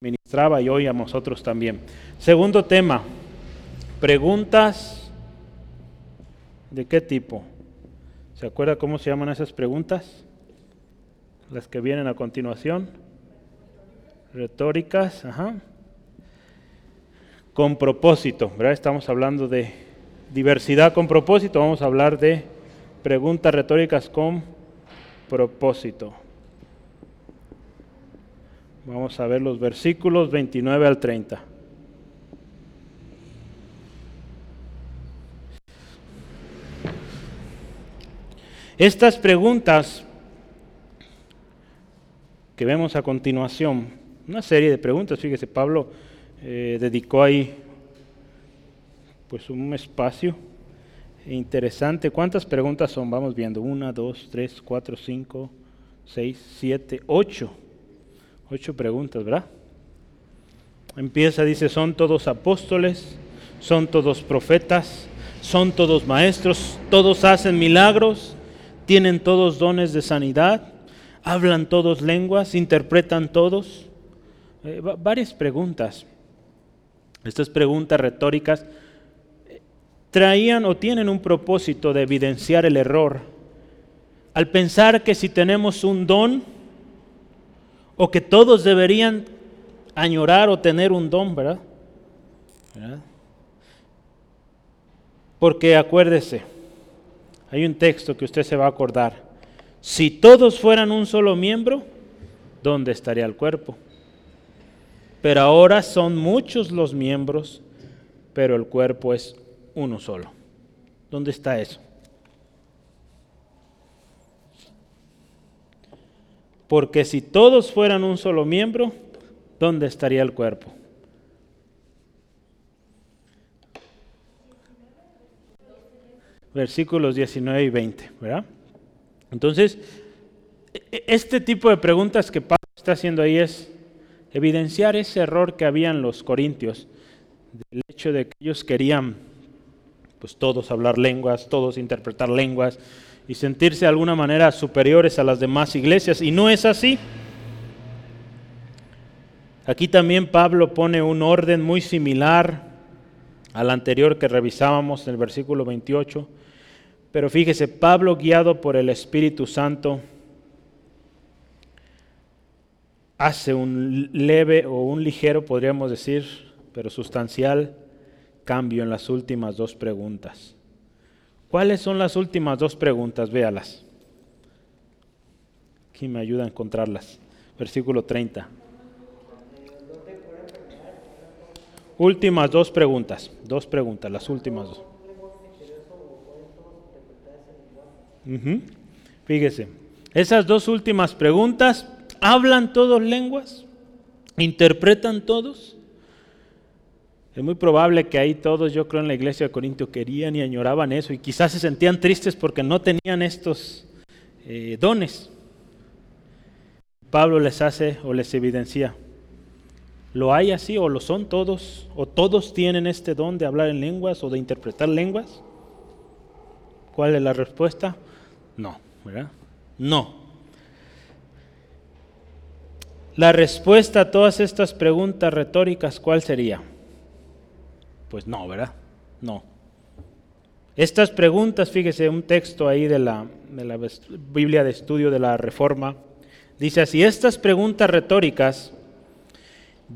ministraba y hoy a nosotros también. Segundo tema, preguntas de qué tipo. ¿Se acuerda cómo se llaman esas preguntas? Las que vienen a continuación retóricas, con propósito, ¿verdad? Estamos hablando de diversidad con propósito, vamos a hablar de preguntas retóricas con propósito. Vamos a ver los versículos 29 al 30. Estas preguntas que vemos a continuación una serie de preguntas. Fíjese, Pablo eh, dedicó ahí pues un espacio interesante. ¿Cuántas preguntas son? Vamos viendo. Una, dos, tres, cuatro, cinco, seis, siete, ocho. Ocho preguntas, ¿verdad? Empieza, dice, son todos apóstoles, son todos profetas, son todos maestros, todos hacen milagros, tienen todos dones de sanidad, hablan todos lenguas, interpretan todos. Eh, varias preguntas. Estas preguntas retóricas traían o tienen un propósito de evidenciar el error. Al pensar que si tenemos un don, o que todos deberían añorar o tener un don, ¿verdad? Porque acuérdese, hay un texto que usted se va a acordar. Si todos fueran un solo miembro, ¿dónde estaría el cuerpo? Pero ahora son muchos los miembros, pero el cuerpo es uno solo. ¿Dónde está eso? Porque si todos fueran un solo miembro, ¿dónde estaría el cuerpo? Versículos 19 y 20, ¿verdad? Entonces, e-, este tipo de preguntas que Pablo está haciendo ahí es, evidenciar ese error que había en los corintios, del hecho de que ellos querían pues todos hablar lenguas, todos interpretar lenguas y sentirse de alguna manera superiores a las demás iglesias. Y no es así. Aquí también Pablo pone un orden muy similar al anterior que revisábamos en el versículo 28. Pero fíjese, Pablo guiado por el Espíritu Santo hace un leve o un ligero, podríamos decir, pero sustancial cambio en las últimas dos preguntas. ¿Cuáles son las últimas dos preguntas? Véalas. Aquí me ayuda a encontrarlas. Versículo 30. Últimas dos preguntas. Dos preguntas, las últimas dos. Fíjese, esas dos últimas preguntas, ¿hablan todos lenguas? ¿Interpretan todos? Es muy probable que ahí todos, yo creo, en la iglesia de Corinto querían y añoraban eso y quizás se sentían tristes porque no tenían estos eh, dones. Pablo les hace o les evidencia, ¿lo hay así o lo son todos? ¿O todos tienen este don de hablar en lenguas o de interpretar lenguas? ¿Cuál es la respuesta? No, ¿verdad? No. La respuesta a todas estas preguntas retóricas, ¿cuál sería? Pues no, ¿verdad? No. Estas preguntas, fíjese, un texto ahí de la, de la Biblia de Estudio de la Reforma, dice así, estas preguntas retóricas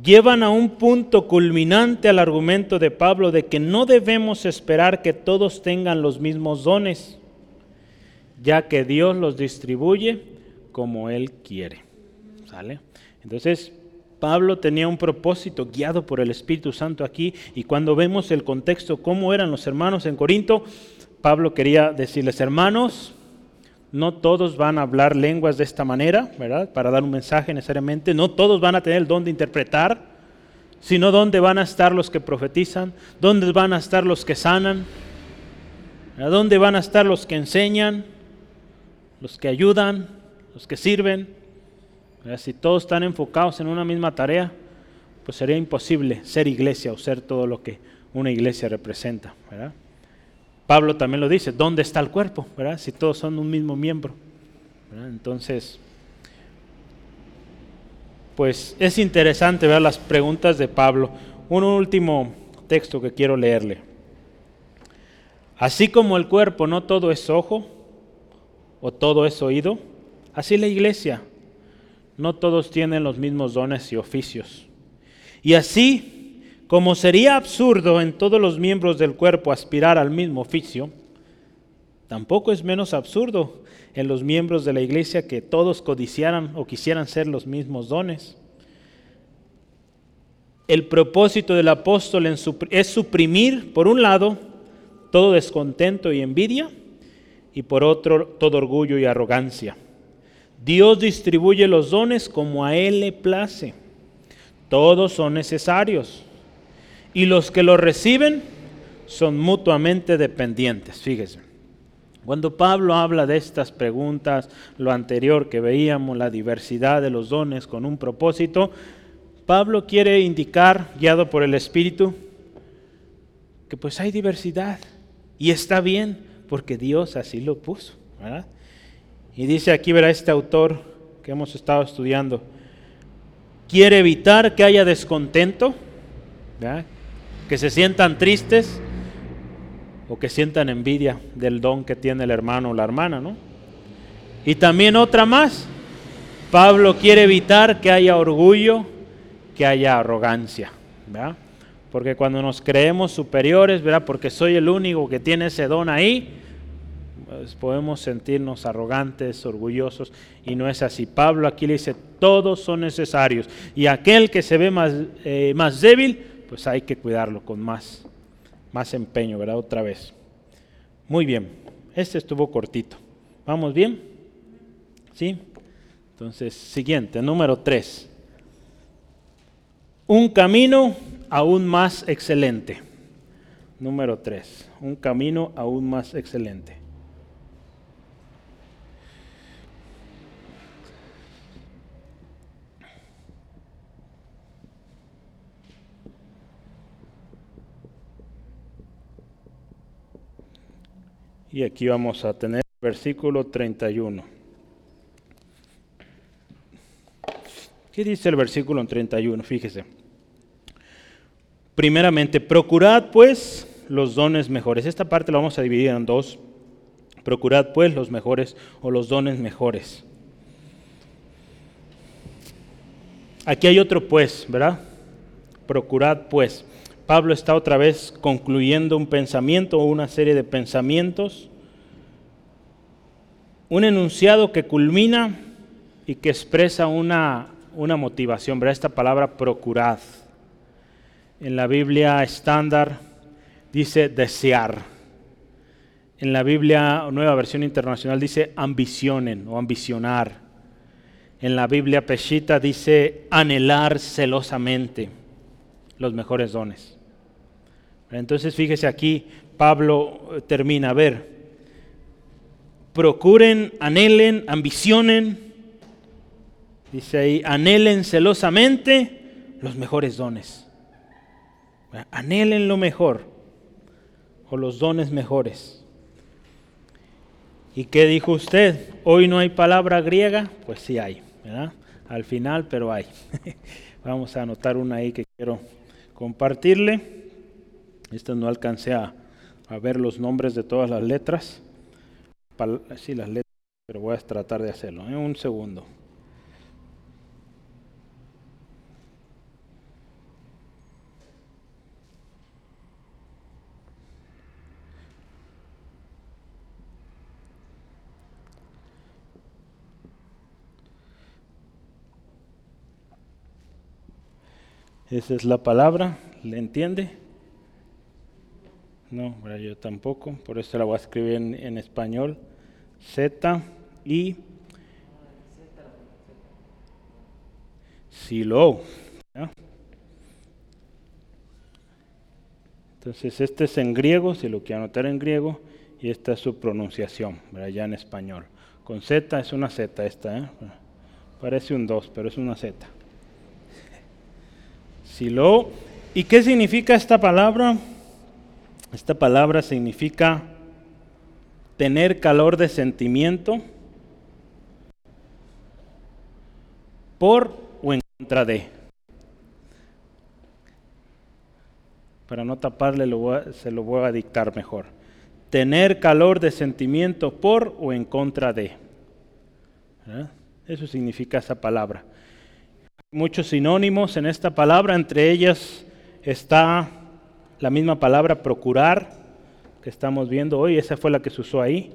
llevan a un punto culminante al argumento de Pablo de que no debemos esperar que todos tengan los mismos dones ya que Dios los distribuye como Él quiere. ¿Sale? Entonces, Pablo tenía un propósito guiado por el Espíritu Santo aquí y cuando vemos el contexto, cómo eran los hermanos en Corinto, Pablo quería decirles, hermanos, no todos van a hablar lenguas de esta manera, ¿verdad? Para dar un mensaje necesariamente, no todos van a tener el don de interpretar, sino dónde van a estar los que profetizan, dónde van a estar los que sanan, ¿A dónde van a estar los que enseñan, los que ayudan, los que sirven. Si todos están enfocados en una misma tarea, pues sería imposible ser iglesia o ser todo lo que una iglesia representa. Pablo también lo dice, ¿dónde está el cuerpo? Si todos son un mismo miembro. Entonces, pues es interesante ver las preguntas de Pablo. Un último texto que quiero leerle. Así como el cuerpo no todo es ojo, o todo es oído? Así la iglesia. No todos tienen los mismos dones y oficios. Y así, como sería absurdo en todos los miembros del cuerpo aspirar al mismo oficio, tampoco es menos absurdo en los miembros de la iglesia que todos codiciaran o quisieran ser los mismos dones. El propósito del apóstol es suprimir, por un lado, todo descontento y envidia, y por otro todo orgullo y arrogancia. Dios distribuye los dones como a Él le place. Todos son necesarios. Y los que los reciben son mutuamente dependientes. Fíjese. Cuando Pablo habla de estas preguntas, lo anterior que veíamos, la diversidad de los dones con un propósito, Pablo quiere indicar, guiado por el Espíritu, que pues hay diversidad y está bien porque Dios así lo puso. Y dice aquí, verá este autor que hemos estado estudiando, quiere evitar que haya descontento, que se sientan tristes o que sientan envidia del don que tiene el hermano o la hermana, ¿no? Y también otra más, Pablo quiere evitar que haya orgullo, que haya arrogancia, ¿verdad? Porque cuando nos creemos superiores, ¿verdad? Porque soy el único que tiene ese don ahí, podemos sentirnos arrogantes, orgullosos, y no es así. Pablo aquí le dice, todos son necesarios, y aquel que se ve más, eh, más débil, pues hay que cuidarlo con más, más empeño, ¿verdad? Otra vez. Muy bien, este estuvo cortito. ¿Vamos bien? ¿Sí? Entonces, siguiente, número tres. Un camino aún más excelente. Número tres, un camino aún más excelente. Y aquí vamos a tener versículo 31. ¿Qué dice el versículo 31? Fíjese. Primeramente, procurad pues los dones mejores. Esta parte la vamos a dividir en dos. Procurad pues los mejores o los dones mejores. Aquí hay otro pues, ¿verdad? Procurad pues. Pablo está otra vez concluyendo un pensamiento o una serie de pensamientos. Un enunciado que culmina y que expresa una, una motivación, ¿verdad? Esta palabra procurad. En la Biblia estándar dice desear. En la Biblia Nueva Versión Internacional dice ambicionen o ambicionar. En la Biblia Peshita dice anhelar celosamente los mejores dones. Entonces fíjese aquí, Pablo eh, termina, a ver, procuren, anhelen, ambicionen, dice ahí, anhelen celosamente los mejores dones. Anhelen lo mejor o los dones mejores. ¿Y qué dijo usted? Hoy no hay palabra griega, pues sí hay. Al final, pero hay. Vamos a anotar una ahí que quiero compartirle. Esta no alcancé a, ver los nombres de todas las letras. sí, las letras, pero voy a tratar de hacerlo. En ¿eh? un segundo. Esa es la palabra, ¿le entiende? No, yo tampoco, por eso la voy a escribir en, español. Z y Silo. Entonces este es en griego, si lo quiero anotar en griego, y esta es su pronunciación, ya en español. Con Z es una Z esta, ¿eh? parece un 2, pero es una Z. Silo. ¿Y qué significa esta palabra? Esta palabra significa tener calor de sentimiento por o en contra de. Para no taparle, se lo voy a dictar mejor. Tener calor de sentimiento por o en contra de. Eso significa esa palabra muchos sinónimos en esta palabra, entre ellas está la misma palabra procurar, que estamos viendo hoy, esa fue la que se usó ahí.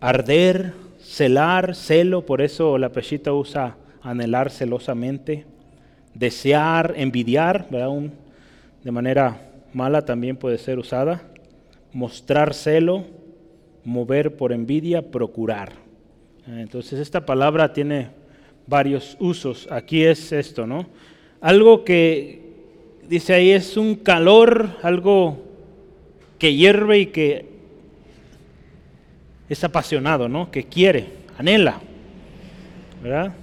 Arder, celar, celo, por eso la pechita usa anhelar celosamente. Desear, envidiar, de manera mala también puede ser usada. Mostrar celo, mover por envidia, procurar. Entonces esta palabra tiene varios usos. Aquí es esto, ¿no? Algo que dice ahí es un calor, algo que hierve y que es apasionado, ¿no? Que quiere, anhela, ¿verdad?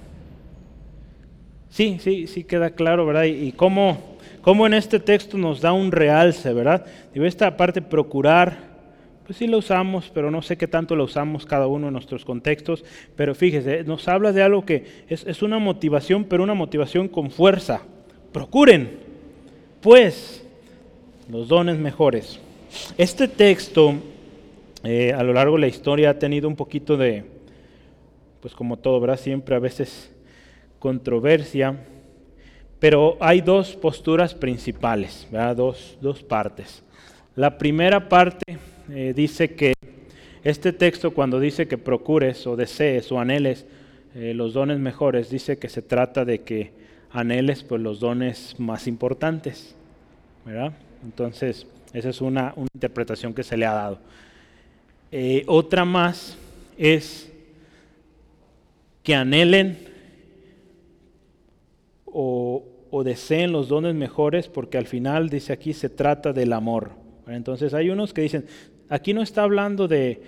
Sí, sí, sí queda claro, ¿verdad? Y, cómo, cómo, en este texto nos da un realce, ¿verdad? Digo, esta parte procurar, pues sí lo usamos, pero no sé qué tanto lo usamos cada uno en nuestros contextos. Pero fíjese, nos habla de algo que es, una motivación, pero una motivación con fuerza. Procuren, pues, los dones mejores. Este texto, eh, a lo largo de la historia, ha tenido un poquito de, pues como todo, ¿verdad? Siempre a veces controversia. Pero hay dos posturas principales, ¿verdad? Dos, dos partes. La primera parte eh, dice que este texto cuando dice que procures o desees o anheles eh, los dones mejores, dice que se trata de que anheles pues, los dones más importantes. ¿verdad? Entonces, esa es una, interpretación que se le ha dado. Eh, otra más es que anhelen o, o deseen los dones mejores porque al final dice aquí se trata del amor. Entonces hay unos que dicen, Aquí no está hablando de,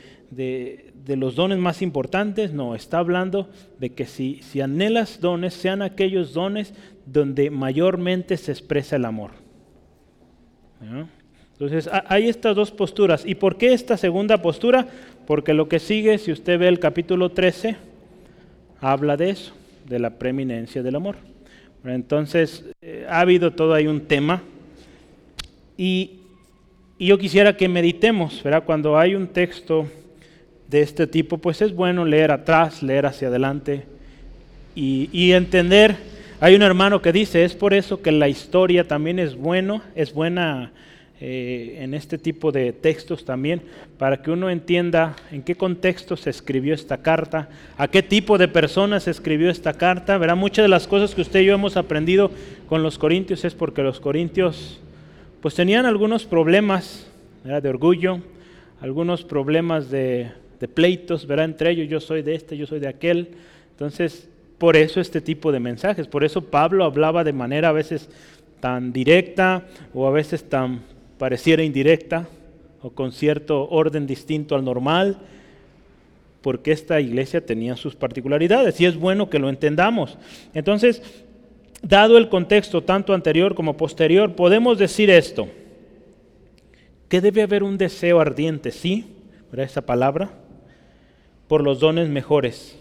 los dones más importantes, no, está hablando de que si, si anhelas dones, sean aquellos dones donde mayormente se expresa el amor. Entonces hay estas dos posturas. ¿Y por qué esta segunda postura? Porque lo que sigue, si usted ve el capítulo 13, habla de eso, de la preeminencia del amor. Entonces eh, ha habido todo ahí un tema y, yo quisiera que meditemos, ¿verdad? Cuando hay un texto de este tipo, pues es bueno leer atrás, leer hacia adelante y, y entender. Hay un hermano que dice, es por eso que la historia también es bueno, es buena eh, en este tipo de textos también, para que uno entienda en qué contexto se escribió esta carta, a qué tipo de personas se escribió esta carta. Verá, muchas de las cosas que usted y yo hemos aprendido con los corintios es porque los corintios pues tenían algunos problemas de orgullo, algunos problemas de, pleitos, verá, entre ellos yo soy de este, yo soy de aquel. Entonces, por eso este tipo de mensajes, por eso Pablo hablaba de manera a veces tan directa o a veces tan pareciera indirecta o con cierto orden distinto al normal, porque esta iglesia tenía sus particularidades y es bueno que lo entendamos. Entonces, dado el contexto tanto anterior como posterior, podemos decir esto, que debe haber un deseo ardiente, sí, ¿verdad? esa palabra, por los dones mejores,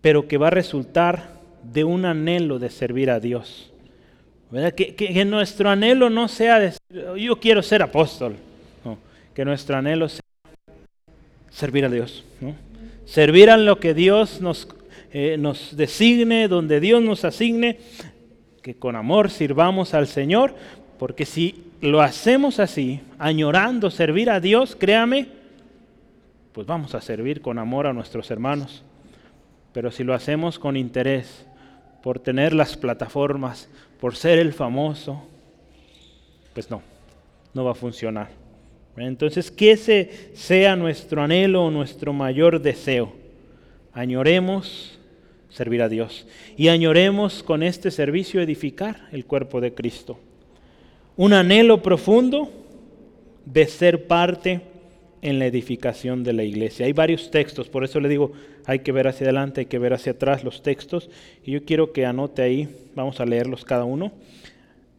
pero que va a resultar de un anhelo de servir a Dios. Que, nuestro anhelo no sea de yo quiero ser apóstol, que nuestro anhelo sea servir a Dios, servir a lo que Dios nos, eh, nos designe, donde Dios nos asigne, que con amor sirvamos al Señor, porque si lo hacemos así, añorando servir a Dios, créame, pues vamos a servir con amor a nuestros hermanos. Pero si lo hacemos con interés, por tener las plataformas, por ser el famoso, pues no, no va a funcionar. Entonces, que ese sea nuestro anhelo nuestro mayor deseo. Añoremos servir a Dios y añoremos con este servicio edificar el cuerpo de Cristo. Un anhelo profundo de ser parte en la edificación de la iglesia. Hay varios textos, por eso le digo, hay que ver hacia adelante, hay que ver hacia atrás los textos, y yo quiero que anote ahí, vamos a leerlos cada uno.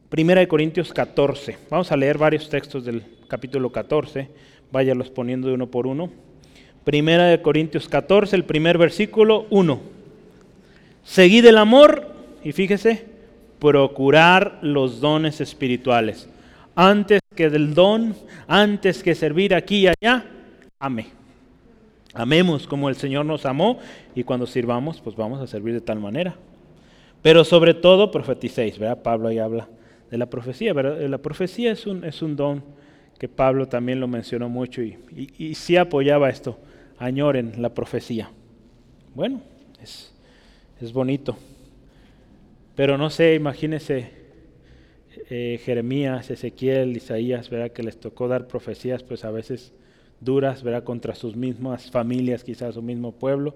Primera de Corintios 14, vamos a leer varios textos del capítulo 14, váyalos poniendo de uno por uno. Primera de Corintios 14, el primer versículo 1. Seguid el amor, y fíjese, procurar los dones espirituales antes que del don, antes que servir aquí y allá, ame. Amemos como el Señor nos amó y cuando sirvamos, pues vamos a servir de tal manera. Pero sobre todo profeticéis, ¿verdad? Pablo ahí habla de la profecía, ¿verdad? La profecía es un, es un don que Pablo también lo mencionó mucho y, y, sí apoyaba esto, añoren la profecía. Bueno, es, es bonito. Pero no sé, imagínense eh, Jeremías, Ezequiel, Isaías, ¿verdad? que les tocó dar profecías pues a veces duras, ¿verdad? contra sus mismas familias, quizás su mismo pueblo,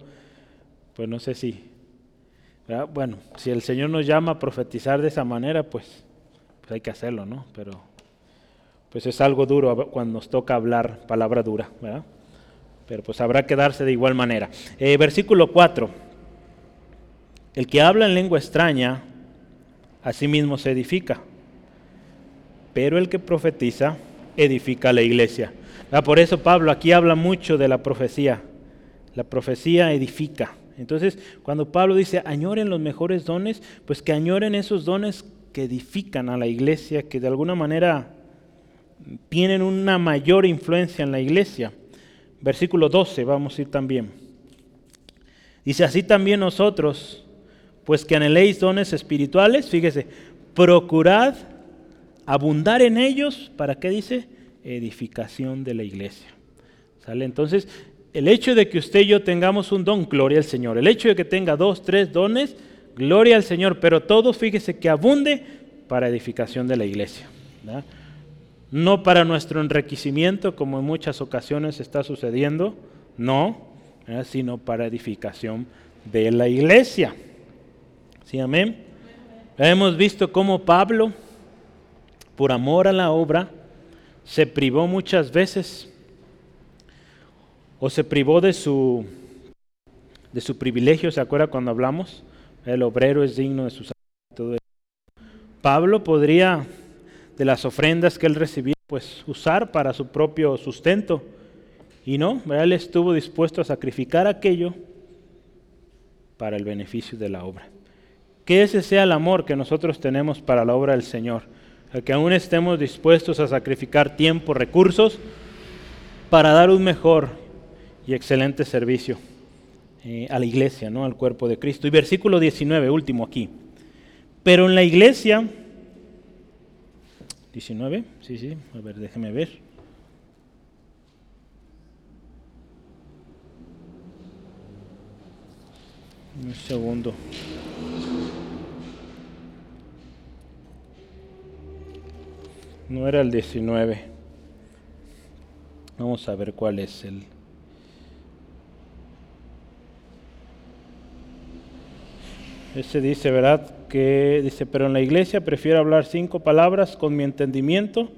pues no sé si, bueno, si el Señor nos llama a profetizar de esa manera, pues, pues, hay que hacerlo, ¿no? Pero pues es algo duro cuando nos toca hablar palabra dura, ¿verdad? Pero pues habrá que darse de igual manera. Eh, versículo 4. El que habla en lengua extraña, a sí mismo se edifica pero el que profetiza edifica la iglesia. Ah, por eso Pablo aquí habla mucho de la profecía. La profecía edifica. Entonces, cuando Pablo dice, añoren los mejores dones, pues que añoren esos dones que edifican a la iglesia, que de alguna manera tienen una mayor influencia en la iglesia. Versículo 12, vamos a ir también. Dice, así también nosotros, pues que anheléis dones espirituales, fíjese, procurad abundar en ellos, ¿para qué dice? Edificación de la iglesia. ¿Sale? Entonces, el hecho de que usted y yo tengamos un don, gloria al Señor. El hecho de que tenga dos, tres dones, gloria al Señor. Pero todo, fíjese que abunde para edificación de la iglesia. No para nuestro enriquecimiento, como en muchas ocasiones está sucediendo, no, sino para edificación de la iglesia. ¿Sí, amén? Hemos visto cómo Pablo por amor a la obra, se privó muchas veces o se privó de su, de su privilegio. ¿Se acuerda cuando hablamos? El obrero es digno de su todo Pablo podría, de las ofrendas que él recibía, pues usar para su propio sustento. Y no, él estuvo dispuesto a sacrificar aquello para el beneficio de la obra. Que ese sea el amor que nosotros tenemos para la obra del Señor. Que aún estemos dispuestos a sacrificar tiempo, recursos, para dar un mejor y excelente servicio eh, a la iglesia, ¿no? al cuerpo de Cristo. Y versículo 19, último aquí. Pero en la iglesia, 19, sí, sí, a ver, déjeme ver. Un segundo. No era el 19. Vamos a ver cuál es el... Ese dice, ¿verdad? Que dice, pero en la iglesia prefiero hablar cinco palabras con mi entendimiento.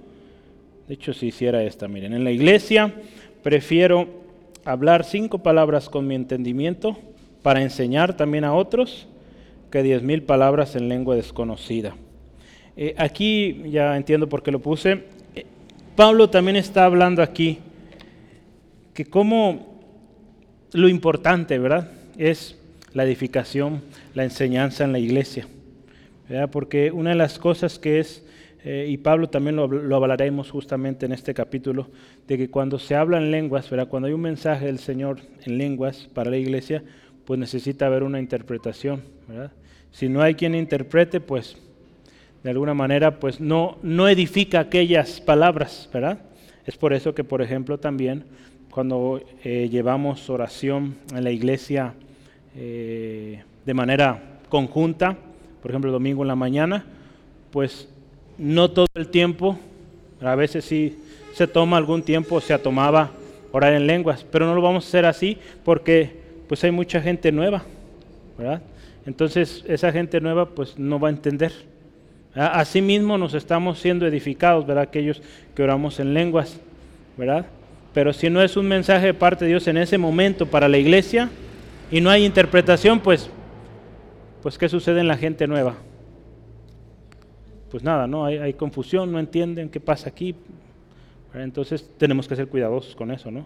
De hecho, si hiciera esta, miren, en la iglesia prefiero hablar cinco palabras con mi entendimiento para enseñar también a otros que diez mil palabras en lengua desconocida. Eh, aquí ya entiendo por qué lo puse. Eh, Pablo también está hablando aquí que como lo importante, ¿verdad? Es la edificación, la enseñanza en la iglesia. Porque una de las cosas que es, eh, y Pablo también lo, hablaremos justamente en este capítulo, de que cuando se habla en lenguas, ¿verdad? cuando hay un mensaje del Señor en lenguas para la iglesia, pues necesita haber una interpretación. ¿verdad? Si no hay quien interprete, pues de alguna manera pues no, no edifica aquellas palabras. ¿verdad? Es por eso que, por ejemplo, también cuando eh, llevamos oración en la iglesia, eh, de manera conjunta, por ejemplo, domingo en la mañana, pues no todo el tiempo, a veces sí se toma algún tiempo, se tomaba orar en lenguas, pero no lo vamos a hacer así porque pues hay mucha gente nueva, ¿verdad? Entonces esa gente nueva pues no va a entender. Asimismo nos estamos siendo edificados, ¿verdad? Aquellos que oramos en lenguas, ¿verdad? Pero si no es un mensaje de parte de Dios en ese momento para la iglesia, y no hay interpretación, pues, pues ¿qué sucede en la gente nueva? Pues nada, ¿no? Hay, confusión, no entienden qué pasa aquí. Entonces tenemos que ser cuidadosos con eso, ¿no?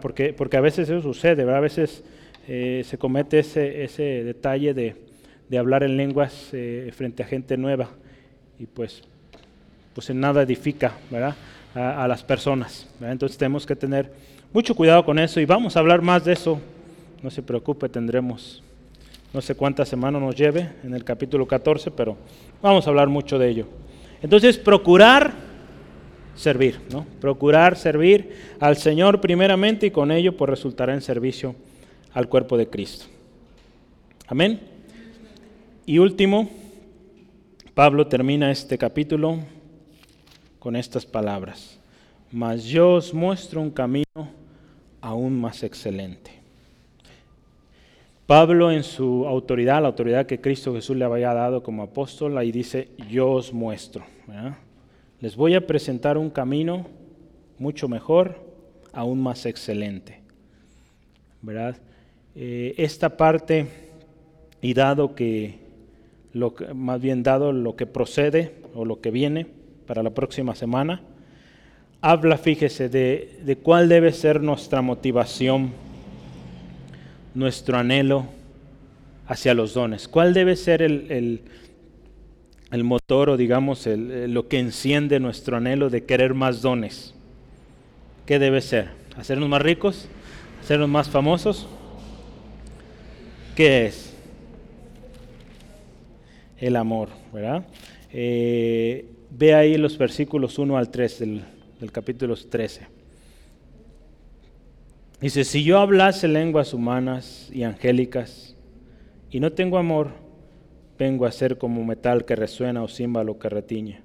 Porque, porque a veces eso sucede, ¿verdad? A veces eh, se comete ese, ese detalle de, de, hablar en lenguas eh, frente a gente nueva y pues, pues en nada edifica, ¿verdad? A, a las personas. Entonces tenemos que tener mucho cuidado con eso y vamos a hablar más de eso no se preocupe, tendremos no sé cuántas semanas nos lleve en el capítulo 14, pero vamos a hablar mucho de ello. Entonces, procurar servir, ¿no? Procurar servir al Señor primeramente y con ello pues resultará en servicio al cuerpo de Cristo. Amén. Y último, Pablo termina este capítulo con estas palabras. Mas yo os muestro un camino aún más excelente. Pablo en su autoridad, la autoridad que Cristo Jesús le había dado como apóstol, ahí dice, yo os muestro. Les voy a presentar un camino mucho mejor, aún más excelente. ¿Verdad? Eh, esta parte, y dado que, lo más bien dado lo que procede o lo que viene para la próxima semana, habla, fíjese, de, de cuál debe ser nuestra motivación nuestro anhelo hacia los dones? ¿Cuál debe ser el, el, motor o digamos lo que enciende nuestro anhelo de querer más dones? ¿Qué debe ser? ¿Hacernos más ricos? ¿Hacernos más famosos? ¿Qué es? El amor, ¿verdad? Eh, ve ahí los versículos 1 al 3 del, del capítulo 13. Dice, si yo hablase lenguas humanas y angélicas y no tengo amor, vengo a ser como metal que resuena o címbalo que retiñe.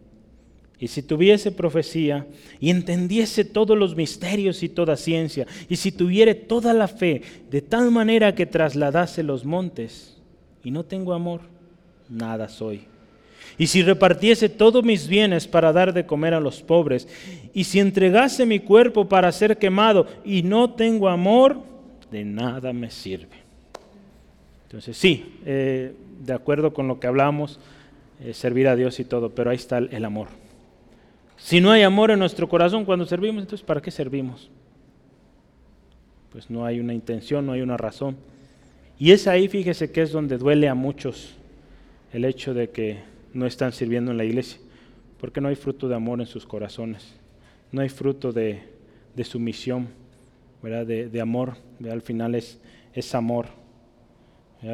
Y si tuviese profecía y entendiese todos los misterios y toda ciencia, y si tuviere toda la fe de tal manera que trasladase los montes, y no tengo amor, nada soy. Y si repartiese todos mis bienes para dar de comer a los pobres, y si entregase mi cuerpo para ser quemado y no tengo amor, de nada me sirve. Entonces sí, eh, de acuerdo con lo que hablamos, eh, servir a Dios y todo, pero ahí está el, amor. Si no hay amor en nuestro corazón cuando servimos, entonces ¿para qué servimos? Pues no hay una intención, no hay una razón. Y es ahí, fíjese, que es donde duele a muchos el hecho de que no están sirviendo en la iglesia, porque no hay fruto de amor en sus corazones, no hay fruto de, sumisión, ¿verdad? De, amor, al final es, es amor,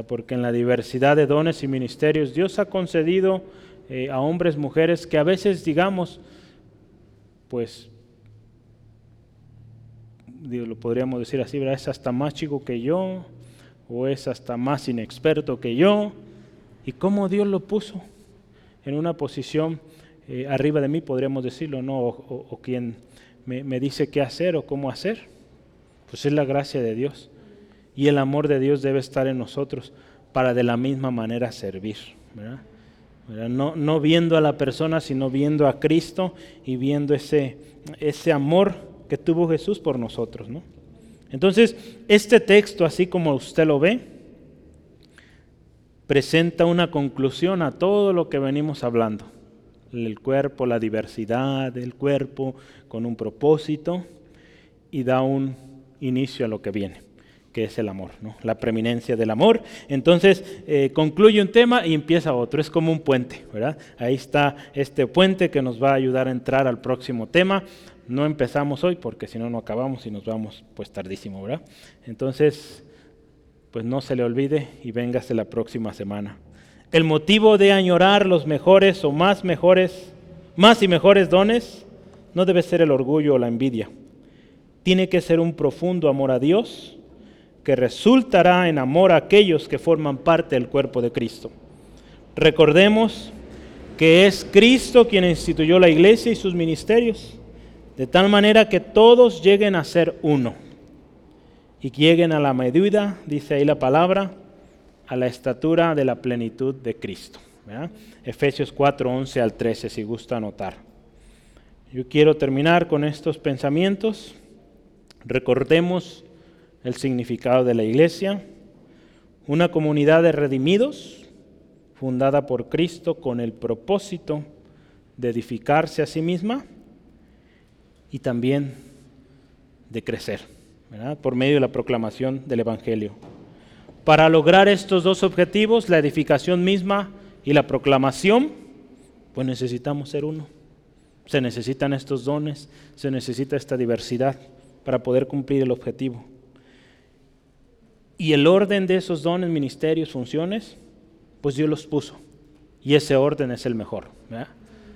porque en la diversidad de dones y ministerios Dios ha concedido eh, a hombres, mujeres que a veces, digamos, pues, lo podríamos decir así, ¿verdad? es hasta más chico que yo, o es hasta más inexperto que yo, y cómo Dios lo puso en una posición eh, arriba de mí, podríamos decirlo, ¿no? O, quien me, dice qué hacer o cómo hacer. Pues es la gracia de Dios. Y el amor de Dios debe estar en nosotros para de la misma manera servir. No, no, viendo a la persona, sino viendo a Cristo y viendo ese, ese amor que tuvo Jesús por nosotros. ¿no? Entonces, este texto, así como usted lo ve, presenta una conclusión a todo lo que venimos hablando. El cuerpo, la diversidad del cuerpo con un propósito y da un inicio a lo que viene, que es el amor, ¿no? la preeminencia del amor. Entonces eh, concluye un tema y empieza otro, es como un puente, ¿verdad? Ahí está este puente que nos va a ayudar a entrar al próximo tema. No empezamos hoy porque si no, no acabamos y nos vamos pues tardísimo, ¿verdad? Entonces, pues no se le olvide y véngase la próxima semana. El motivo de añorar los mejores o más mejores, más y mejores dones, no debe ser el orgullo o la envidia. Tiene que ser un profundo amor a Dios que resultará en amor a aquellos que forman parte del cuerpo de Cristo. Recordemos que es Cristo quien instituyó la iglesia y sus ministerios, de tal manera que todos lleguen a ser uno y lleguen a la medida, dice ahí la palabra, a la estatura de la plenitud de Cristo. Efesios 4, 11 al 13, si gusta anotar. Yo quiero terminar con estos pensamientos. Recordemos el significado de la iglesia, una comunidad de redimidos fundada por Cristo con el propósito de edificarse a sí misma y también de crecer por medio de la proclamación del Evangelio. Para lograr estos dos objetivos, la edificación misma y la proclamación, pues necesitamos ser uno. Se necesitan estos dones, se necesita esta diversidad para poder cumplir el objetivo. Y el orden de esos dones, ministerios, funciones, pues Dios los puso. Y ese orden es el mejor.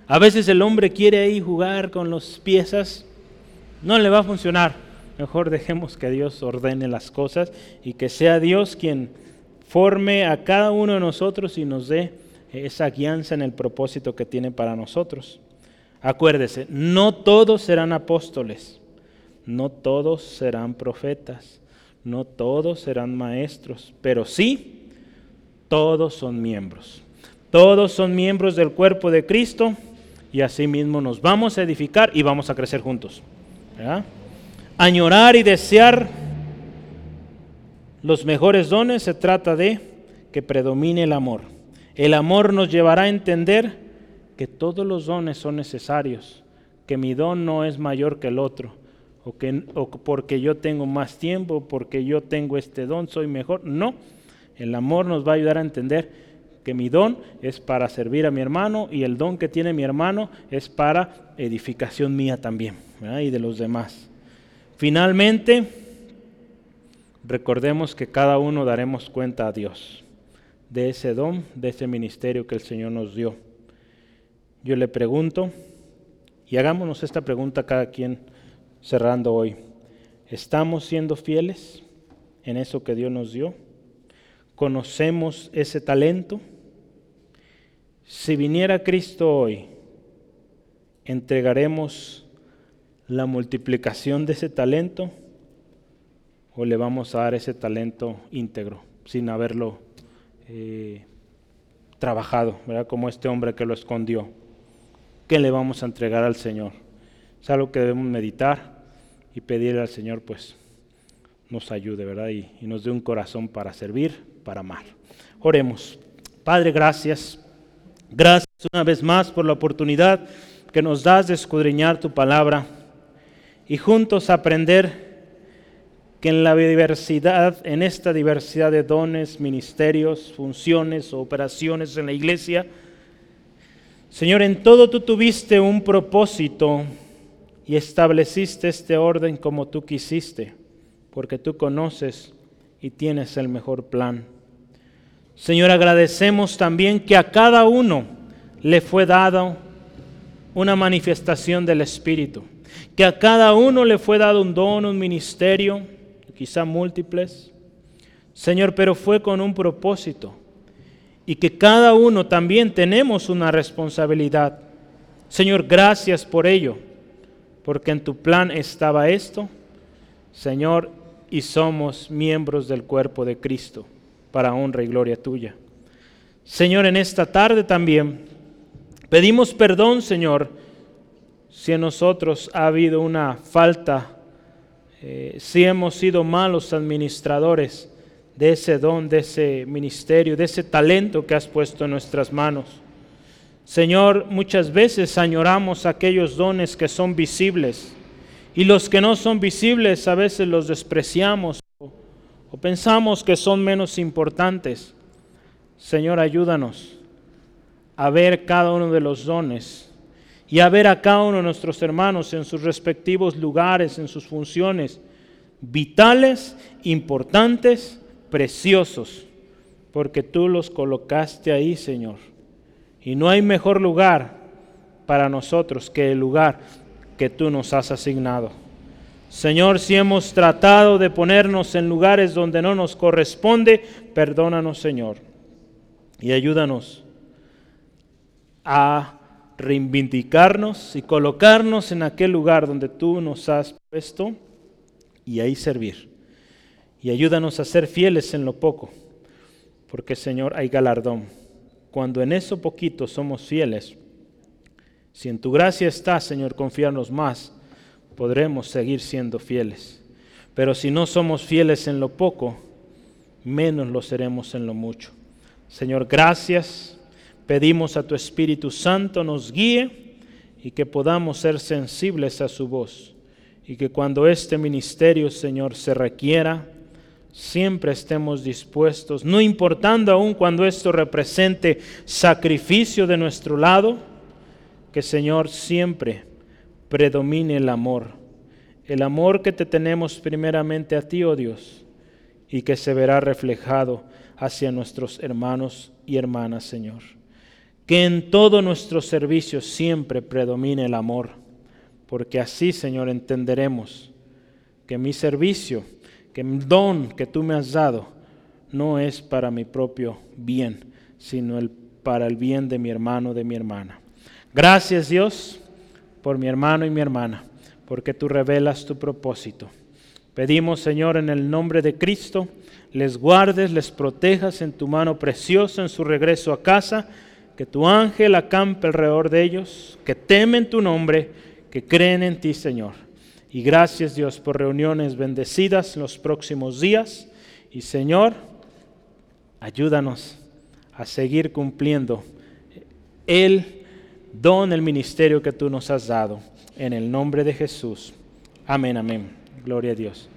A veces el hombre quiere ahí jugar con las piezas, no le va a funcionar Mejor dejemos que Dios ordene las cosas y que sea Dios quien forme a cada uno de nosotros y nos dé esa guianza en el propósito que tiene para nosotros. Acuérdese, no todos serán apóstoles, no todos serán profetas, no todos serán maestros, pero sí, todos son miembros. Todos son miembros del cuerpo de Cristo y así mismo nos vamos a edificar y vamos a crecer juntos. ¿verdad? Añorar y desear los mejores dones, se trata de que predomine el amor. El amor nos llevará a entender que todos los dones son necesarios, que mi don no es mayor que el otro, o, que, porque yo tengo más tiempo, porque yo tengo este don, soy mejor. No, el amor nos va a ayudar a entender que mi don es para servir a mi hermano y el don que tiene mi hermano es para edificación mía también y de los demás. Finalmente, recordemos que cada uno daremos cuenta a Dios de ese don, de ese ministerio que el Señor nos dio. Yo le pregunto, y hagámonos esta pregunta cada quien cerrando hoy. ¿Estamos siendo fieles en eso que Dios nos dio? ¿Conocemos ese talento? Si viniera Cristo hoy, entregaremos la multiplicación de ese talento o le vamos a dar ese talento íntegro sin haberlo eh, trabajado, ¿verdad? Como este hombre que lo escondió. ¿Qué le vamos a entregar al Señor? Es algo que debemos meditar y pedirle al Señor, pues, nos ayude, ¿verdad? Y, y nos dé un corazón para servir, para amar. Oremos. Padre, gracias. Gracias una vez más por la oportunidad que nos das de escudriñar tu palabra y juntos aprender que en la diversidad, en esta diversidad de dones, ministerios, funciones operaciones en la iglesia, Señor, en todo tú tuviste un propósito y estableciste este orden como tú quisiste, porque tú conoces y tienes el mejor plan. Señor, agradecemos también que a cada uno le fue dado una manifestación del Espíritu, que a cada uno le fue dado un don, un ministerio, quizá múltiples. Señor, pero fue con un propósito y que cada uno también tenemos una responsabilidad. Señor, gracias por ello, porque en tu plan estaba esto, Señor, y somos miembros del cuerpo de Cristo para honra y gloria tuya. Señor, en esta tarde también pedimos perdón, Señor, si en nosotros ha habido una falta, eh, si hemos sido malos administradores de ese don, de ese ministerio, de ese talento que has puesto en nuestras manos. Señor, muchas veces añoramos aquellos dones que son visibles y los que no son visibles a veces los despreciamos o pensamos que son menos importantes. Señor, ayúdanos a ver cada uno de los dones y a ver a cada uno de nuestros hermanos en sus respectivos lugares, en sus funciones vitales, importantes, preciosos, porque tú los colocaste ahí, Señor. Y no hay mejor lugar para nosotros que el lugar que tú nos has asignado. Señor, si hemos tratado de ponernos en lugares donde no nos corresponde, perdónanos, Señor. Y ayúdanos a reivindicarnos y colocarnos en aquel lugar donde tú nos has puesto y ahí servir. Y ayúdanos a ser fieles en lo poco, porque Señor hay galardón. Cuando en eso poquito somos fieles, si en tu gracia está, Señor, confiarnos más podremos seguir siendo fieles. Pero si no somos fieles en lo poco, menos lo seremos en lo mucho. Señor, gracias. Pedimos a tu Espíritu Santo nos guíe y que podamos ser sensibles a su voz. Y que cuando este ministerio, Señor, se requiera, siempre estemos dispuestos, no importando aún cuando esto represente sacrificio de nuestro lado, que Señor siempre predomine el amor. El amor que te tenemos primeramente a ti, oh Dios, y que se verá reflejado hacia nuestros hermanos y hermanas, Señor. Que en todo nuestro servicio siempre predomine el amor, porque así, Señor, entenderemos que mi servicio, que el don que tú me has dado, no es para mi propio bien, sino el, para el bien de mi hermano, de mi hermana. Gracias, Dios por mi hermano y mi hermana, porque tú revelas tu propósito. Pedimos, Señor, en el nombre de Cristo, les guardes, les protejas en tu mano preciosa en su regreso a casa, que tu ángel acampe alrededor de ellos, que temen tu nombre, que creen en ti, Señor. Y gracias, Dios, por reuniones bendecidas en los próximos días. Y, Señor, ayúdanos a seguir cumpliendo el don el ministerio que tú nos has dado. En el nombre de Jesús. Amén, amén. Gloria a Dios.